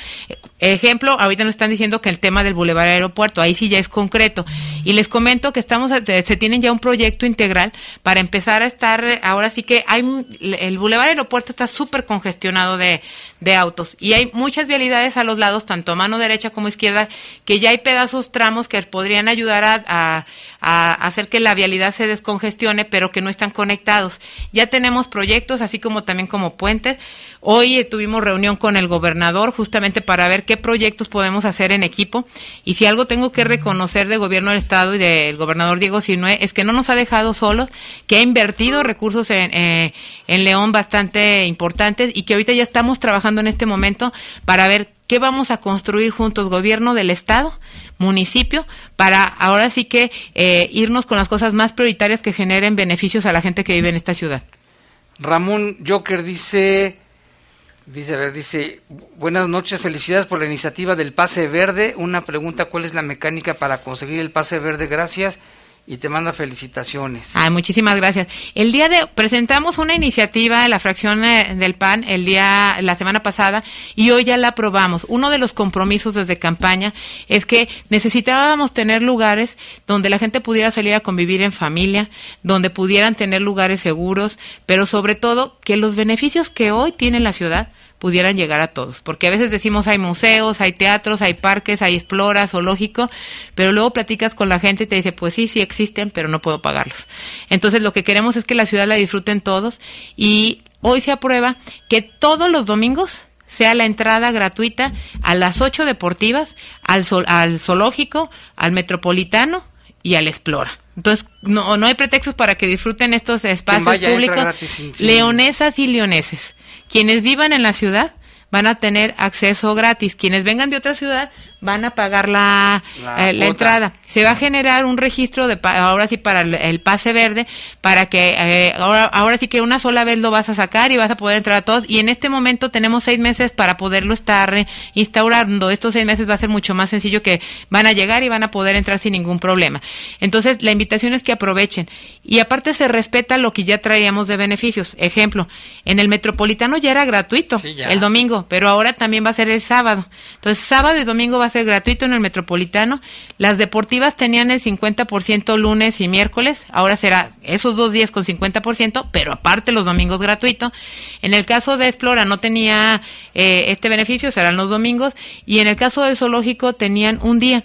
Ejemplo, ahorita nos están diciendo que el tema del Boulevard Aeropuerto, ahí sí ya es concreto. Y les comento que estamos, eh, se tienen ya un proyecto integral para empezar a estar eh, ahora sí que hay el Boulevard Aeropuerto está súper congestionado de, de autos y hay muchas vialidades a los lados, tanto a mano derecha como izquierda, que ya hay pedazos, tramos que podrían ayudar a, hacer que la vialidad se descongestione, pero que no están conectados. Ya tenemos proyectos, así como también como puentes. Hoy tuvimos reunión con el gobernador justamente para ver qué proyectos podemos hacer en equipo. Y si algo tengo que reconocer del gobierno del Estado y del gobernador Diego Sinue es que no nos ha dejado solos, que ha invertido recursos en, eh, en León bastante importantes y que ahorita ya estamos trabajando en este momento para ver qué vamos a construir juntos, gobierno del Estado, municipio, para ahora sí que eh, irnos con las cosas más prioritarias que generen beneficios a la gente que vive en esta ciudad. Ramón Joker dice, dice, a ver, dice, buenas noches, felicidades por la iniciativa del pase verde. Una pregunta, ¿cuál es la mecánica para conseguir el pase verde? Gracias y te manda felicitaciones. Ay, muchísimas gracias. El día de presentamos una iniciativa en la fracción eh, del PAN el día la semana pasada y hoy ya la aprobamos. Uno de los compromisos desde campaña es que necesitábamos tener lugares donde la gente pudiera salir a convivir en familia, donde pudieran tener lugares seguros, pero sobre todo que los beneficios que hoy tiene la ciudad pudieran llegar a todos. Porque a veces decimos hay museos, hay teatros, hay parques, hay exploras, zoológico, pero luego platicas con la gente y te dice, pues sí, sí existen, pero no puedo pagarlos. Entonces lo que queremos es que la ciudad la disfruten todos y hoy se aprueba que todos los domingos sea la entrada gratuita a las ocho deportivas, al, al zoológico, al metropolitano y al explora. Entonces, no, no hay pretextos para que disfruten estos espacios públicos. Leonesas y leoneses. Quienes vivan en la ciudad van a tener acceso gratis. Quienes vengan de otra ciudad van a pagar la, la, eh, entrada. Se va a generar un registro de ahora sí para el, pase verde para que eh, ahora, ahora sí que una sola vez lo vas a sacar y vas a poder entrar a todos y en este momento tenemos seis meses para poderlo estar instaurando. Estos seis meses va a ser mucho más sencillo que van a llegar y van a poder entrar sin ningún problema. Entonces la invitación es que aprovechen y aparte se respeta lo que ya traíamos de beneficios. Ejemplo, en el metropolitano ya era gratuito el domingo, pero ahora también va a ser el sábado. Entonces sábado y domingo va a ser gratuito en el Metropolitano. Las deportivas tenían el 50% lunes y miércoles, ahora será esos dos días con 50%, pero aparte los domingos gratuito. En el caso de Explora no tenía eh, este beneficio, serán los domingos, y en el caso del zoológico tenían un día.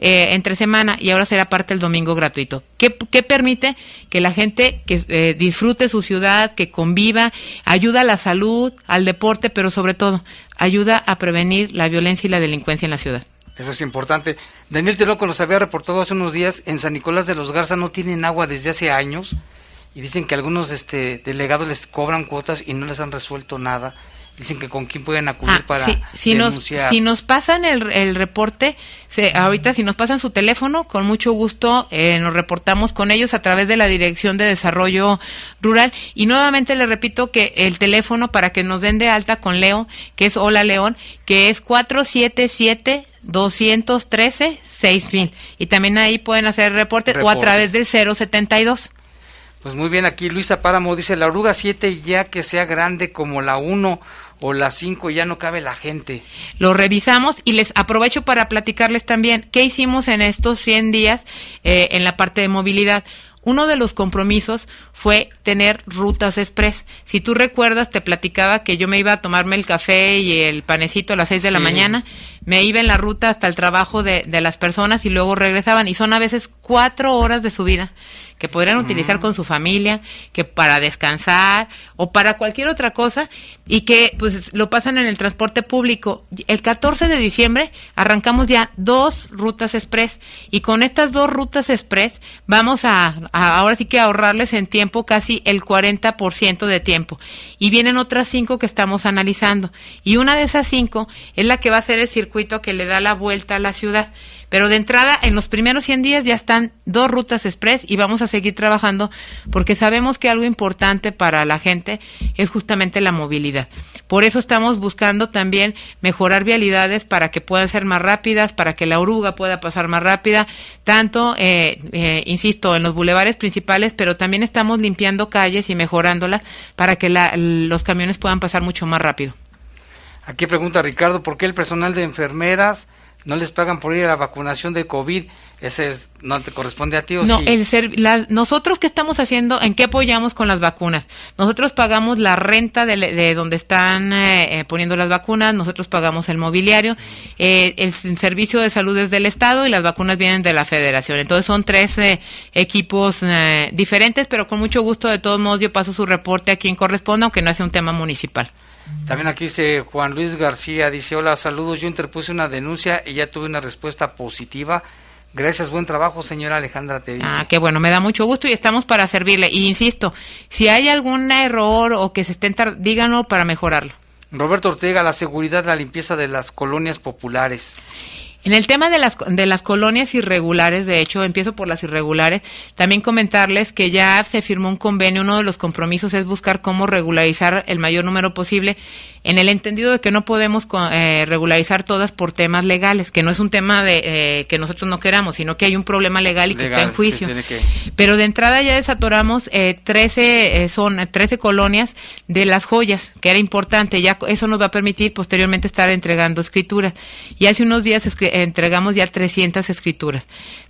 Eh, entre semana y ahora será parte el domingo gratuito. ¿Qué, permite? Que la gente que eh, disfrute su ciudad, que conviva, ayuda a la salud, al deporte, pero sobre todo ayuda a prevenir la violencia y la delincuencia en la ciudad. Eso es importante. Daniel Teloco nos había reportado hace unos días, en San Nicolás de los Garza no tienen agua desde hace años y dicen que algunos este, delegados les cobran cuotas y no les han resuelto nada. Dicen que con quién pueden acudir ah, para si denunciar. Nos, si nos pasan el, el reporte, ahorita si nos pasan su teléfono, con mucho gusto eh, nos reportamos con ellos a través de la Dirección de Desarrollo Rural. Y nuevamente le repito que el teléfono para que nos den de alta con Leo, que es Hola León, que es 477 213 6000 y también ahí pueden hacer reportes, o a través del 072. Pues muy bien, aquí Luisa Páramo dice, la oruga 7 ya que sea grande como la 1 o las 5 ya no cabe la gente. Lo revisamos y les aprovecho para platicarles también qué hicimos en estos 100 días eh, en la parte de movilidad. Uno de los compromisos fue tener rutas express. Si tú recuerdas, te platicaba que yo me iba a tomarme el café y el panecito a las 6 de la mañana, me iba en la ruta hasta el trabajo de, de las personas y luego regresaban. Y son a veces cuatro horas de su vida que podrían utilizar con su familia, que para descansar o para cualquier otra cosa y que pues lo pasan en el transporte público. El 14 de diciembre arrancamos ya dos rutas express y con estas dos rutas express vamos a, ahora sí que ahorrarles en tiempo casi el 40% de tiempo. Y vienen otras cinco que estamos analizando y una de esas cinco es la que va a ser el circuito que le da la vuelta a la ciudad. Pero de entrada, en los primeros 100 días ya están dos rutas express y vamos a seguir trabajando porque sabemos que algo importante para la gente es justamente la movilidad. Por eso estamos buscando también mejorar vialidades para que puedan ser más rápidas, para que la oruga pueda pasar más rápida, tanto, eh, eh, insisto, en los bulevares principales, pero también estamos limpiando calles y mejorándolas para que los camiones puedan pasar mucho más rápido. Aquí pregunta Ricardo, ¿por qué el personal de enfermeras no les pagan por ir a la vacunación de COVID. Ese es, no te corresponde a ti o No, sí? el ser, la- nosotros qué estamos haciendo, en qué apoyamos con las vacunas. Nosotros pagamos la renta de, de donde están eh, eh, poniendo las vacunas, nosotros pagamos el mobiliario, eh, el, servicio de salud es del Estado y las vacunas vienen de la Federación. Entonces son tres eh, equipos eh, diferentes, pero con mucho gusto de todos modos yo paso su reporte a quien corresponda, aunque no sea un tema municipal. También aquí dice Juan Luis García, dice, hola, saludos, yo interpuse una denuncia y ya tuve una respuesta positiva. Gracias, buen trabajo, señora Alejandra, te dice. Ah, qué bueno, me da mucho gusto y estamos para servirle. Y insisto, si hay algún error o que se estén, díganlo para mejorarlo. Roberto Ortega, la seguridad, la limpieza de las colonias populares. En el tema de las, de las colonias irregulares, de hecho, empiezo por las irregulares, también comentarles que ya se firmó un convenio, uno de los compromisos es buscar cómo regularizar el mayor número posible, en el entendido de que no podemos eh, regularizar todas por temas legales, que no es un tema de eh, que nosotros no queramos, sino que hay un problema legal y que está en juicio. que Pero de entrada ya desatoramos eh, 13 eh, son 13 colonias de las joyas, que era importante, ya eso nos va a permitir posteriormente estar entregando escrituras. Y hace unos días escri- entregamos ya 300 escrituras.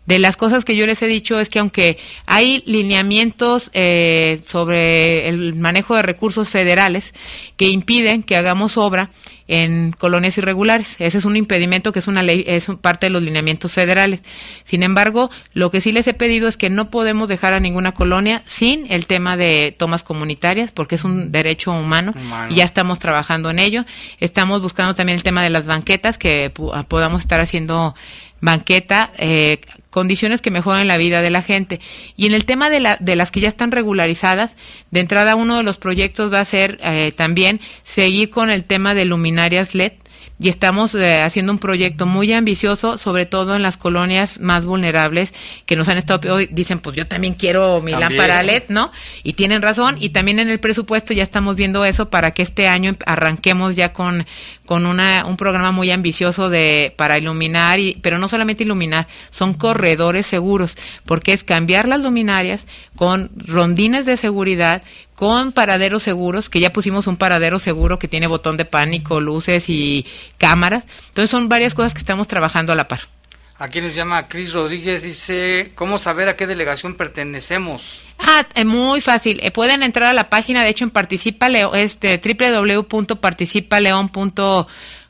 De las cosas que yo les he dicho es que aunque hay lineamientos eh, sobre el manejo de recursos federales que impiden que hagamos obra en colonias irregulares. Ese es un impedimento que es una ley, es parte de los lineamientos federales. Sin embargo, lo que sí les he pedido es que no podemos dejar a ninguna colonia sin el tema de tomas comunitarias, porque es un derecho humano, Humano. y ya estamos trabajando en ello. Estamos buscando también el tema de las banquetas, que podamos estar haciendo banqueta, eh, condiciones que mejoren la vida de la gente. Y en el tema de, la, de las que ya están regularizadas, de entrada uno de los proyectos va a ser eh, también seguir con el tema de luminarias LED. Y estamos eh, haciendo un proyecto muy ambicioso, sobre todo en las colonias más vulnerables, que nos han estado, hoy dicen, pues yo también quiero mi También. lámpara LED, ¿no? Y tienen razón, y también en el presupuesto ya estamos viendo eso para que este año em- arranquemos ya con, con una, un programa muy ambicioso de, para iluminar, y, pero no solamente iluminar, son corredores seguros, porque es cambiar las luminarias con rondines de seguridad, con paraderos seguros, que ya pusimos un paradero seguro que tiene botón de pánico, luces y cámaras. Entonces son varias cosas que estamos trabajando a la par. Aquí nos llama Cris Rodríguez, dice, ¿cómo saber a qué delegación pertenecemos? Ah, eh, muy fácil. Eh, pueden entrar a la página, de hecho, en Participa Leo, este,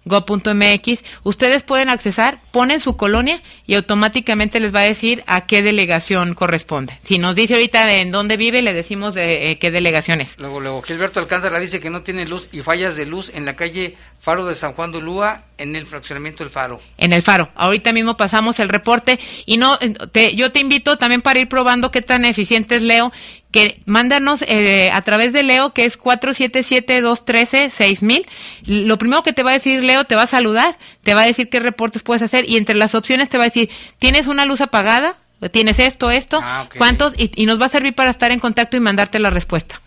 www.participaleon.go.mx. Ustedes pueden accesar, ponen su colonia y automáticamente les va a decir a qué delegación corresponde. Si nos dice ahorita en dónde vive, le decimos de eh, qué delegación es. Luego, luego, Gilberto Alcántara dice que no tiene luz y fallas de luz en la calle Faro de San Juan de Ulúa, en el fraccionamiento El Faro. en el faro. Ahorita mismo pasamos el reporte y no, eh, te- yo te invito también para ir probando qué tan eficiente es Leo, que mándanos eh, a través de Leo, que es 477-213-6000. Lo primero que te va a decir Leo, te va a saludar, te va a decir qué reportes puedes hacer y entre las opciones te va a decir, ¿tienes una luz apagada? ¿Tienes esto, esto? Ah. ¿Cuántos? Y, y nos va a servir para estar en contacto y mandarte la respuesta.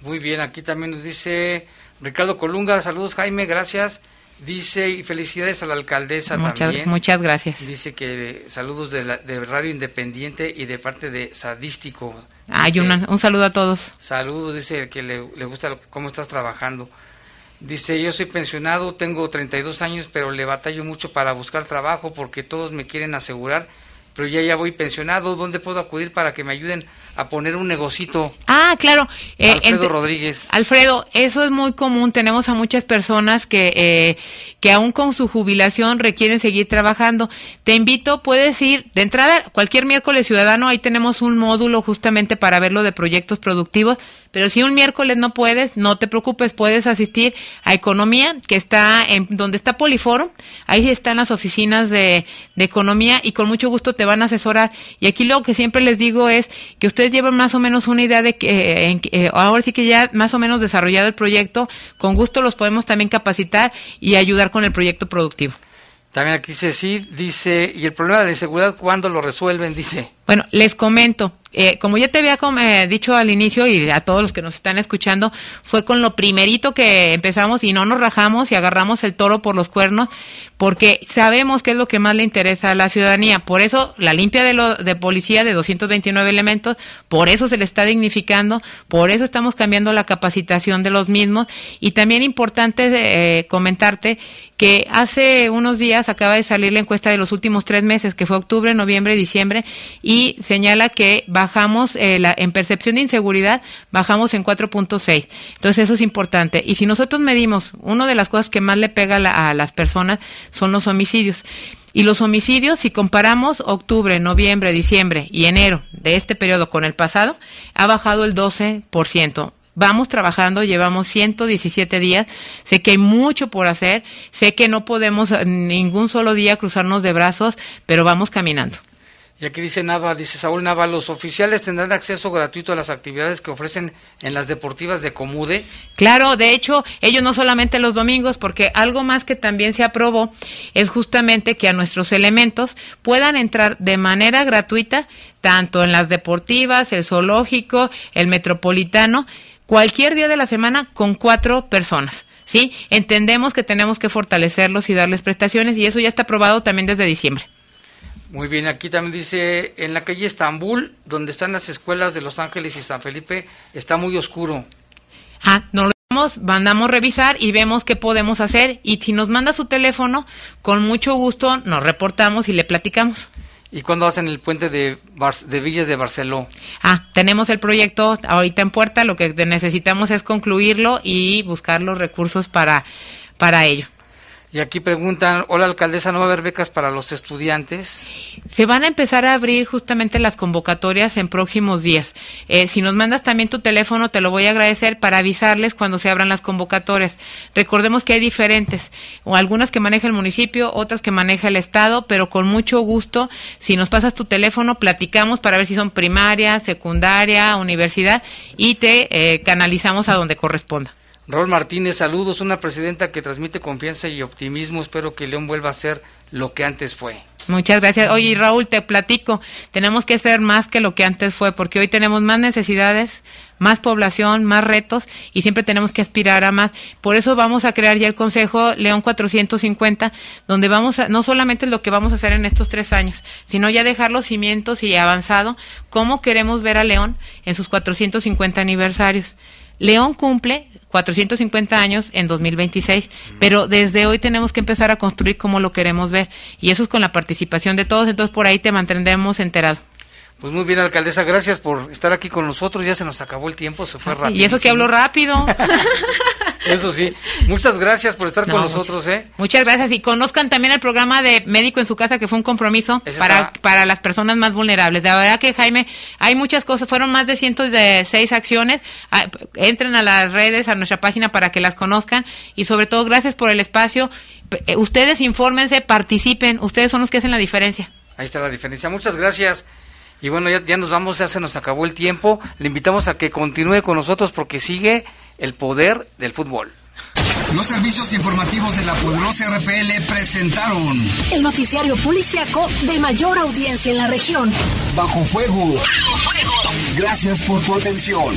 Muy bien, aquí también nos dice Ricardo Colunga, saludos Jaime, gracias. Dice, y felicidades a la alcaldesa Muchas, también. muchas gracias. Dice que saludos de, la- de Radio Independiente y de parte de Sadístico. Hay Dice, una- un saludo a todos. Saludos, dice que le, le gusta lo- cómo estás trabajando. Dice, yo soy pensionado, tengo 32 años, pero le batallo mucho para buscar trabajo porque todos me quieren asegurar, pero ya ya voy pensionado, ¿dónde puedo acudir para que me ayuden a poner un negocito? Ah, claro. Eh, Alfredo Rodríguez. Alfredo, eso es muy común. Tenemos a muchas personas que, eh, que aún con su jubilación requieren seguir trabajando. Te invito, puedes ir de entrada cualquier miércoles ciudadano. Ahí tenemos un módulo justamente para verlo de proyectos productivos. Pero si un miércoles no puedes, no te preocupes, puedes asistir a Economía, que está en donde está Poliforum. Ahí están las oficinas de, de Economía y con mucho gusto te van a asesorar. Y aquí lo que siempre les digo es que ustedes lleven más o menos una idea de que, en que, eh, ahora sí que ya más o menos desarrollado el proyecto, con gusto los podemos también capacitar y ayudar con el proyecto productivo. También aquí sí, dice, y el problema de la inseguridad, ¿cuándo lo resuelven? Dice. Bueno, les comento, eh, como ya te había eh, dicho al inicio y a todos los que nos están escuchando, fue con lo primerito que empezamos y no nos rajamos y agarramos el toro por los cuernos porque sabemos qué es lo que más le interesa a la ciudadanía. Por eso la limpia de, de policía de 229 elementos, por eso se le está dignificando, por eso estamos cambiando la capacitación de los mismos y también importante eh, comentarte que hace unos días acaba de salir la encuesta de los últimos tres meses, que fue octubre, noviembre, diciembre, y señala que bajamos eh, en percepción de inseguridad, bajamos en 4.6. Entonces eso es importante. Y si nosotros medimos, una de las cosas que más le pega a las personas son los homicidios. Y los homicidios, si comparamos octubre, noviembre, diciembre y enero de este periodo con el pasado, ha bajado el 12%. Vamos trabajando, llevamos 117 días, sé que hay mucho por hacer, sé que no podemos eh, ningún solo día cruzarnos de brazos, pero vamos caminando. Y aquí dice Nava, dice Saúl Nava, los oficiales tendrán acceso gratuito a las actividades que ofrecen en las deportivas de Comude. Claro, de hecho, ellos no solamente los domingos, porque algo más que también se aprobó es justamente que a nuestros elementos puedan entrar de manera gratuita, tanto en las deportivas, el zoológico, el metropolitano, cualquier día de la semana con cuatro personas. ¿Sí? Entendemos que tenemos que fortalecerlos y darles prestaciones y eso ya está aprobado también desde diciembre. Muy bien, aquí también dice, en la calle Estambul, donde están las escuelas de Los Ángeles y San Felipe, está muy oscuro. Ah, no lo vemos, mandamos revisar y vemos qué podemos hacer. Y si nos manda su teléfono, con mucho gusto nos reportamos y le platicamos. ¿Y cuándo hacen el puente de, de Villas de Barceló? Ah, tenemos el proyecto ahorita en puerta, lo que necesitamos es concluirlo y buscar los recursos para, para ello. Y aquí preguntan, hola alcaldesa, ¿no va a haber becas para los estudiantes? Se van a empezar a abrir justamente las convocatorias en próximos días. Eh, si nos mandas también tu teléfono, te lo voy a agradecer para avisarles cuando se abran las convocatorias. Recordemos que hay diferentes, o algunas que maneja el municipio, otras que maneja el Estado, pero con mucho gusto, si nos pasas tu teléfono, platicamos para ver si son primaria, secundaria, universidad, y te eh, canalizamos a donde corresponda. Raúl Martínez, saludos, una presidenta que transmite confianza y optimismo. Espero que León vuelva a ser lo que antes fue. Muchas gracias. Oye, Raúl, te platico, tenemos que ser más que lo que antes fue, porque hoy tenemos más necesidades, más población, más retos y siempre tenemos que aspirar a más. Por eso vamos a crear ya el Consejo León 450, donde vamos a, no solamente lo que vamos a hacer en estos tres años, sino ya dejar los cimientos y avanzado cómo queremos ver a León en sus 450 aniversarios. León cumple 450 años en 2026, pero desde hoy tenemos que empezar a construir como lo queremos ver y eso es con la participación de todos, entonces por ahí te mantendremos enterado. Pues muy bien, alcaldesa, gracias por estar aquí con nosotros. Ya se nos acabó el tiempo, se fue rápido. Y eso que hablo rápido. *laughs* Eso sí. Muchas gracias por estar con nosotros, ¿eh? Muchas gracias. Y conozcan también el programa de Médico en su casa, que fue un compromiso para, para las personas más vulnerables. La verdad que, Jaime, hay muchas cosas. Fueron más de cientos de seis acciones. Ah, entren a las redes, a nuestra página para que las conozcan. Y sobre todo, gracias por el espacio. Eh, ustedes infórmense, participen. Ustedes son los que hacen la diferencia. Ahí está la diferencia. Muchas gracias. Y bueno, ya, ya nos vamos, ya se nos acabó el tiempo. Le invitamos a que continúe con nosotros porque sigue el poder del fútbol. Los servicios informativos de la poderosa RPL presentaron el noticiario policiaco de mayor audiencia en la región. Bajo fuego. Bajo fuego. Gracias por tu atención.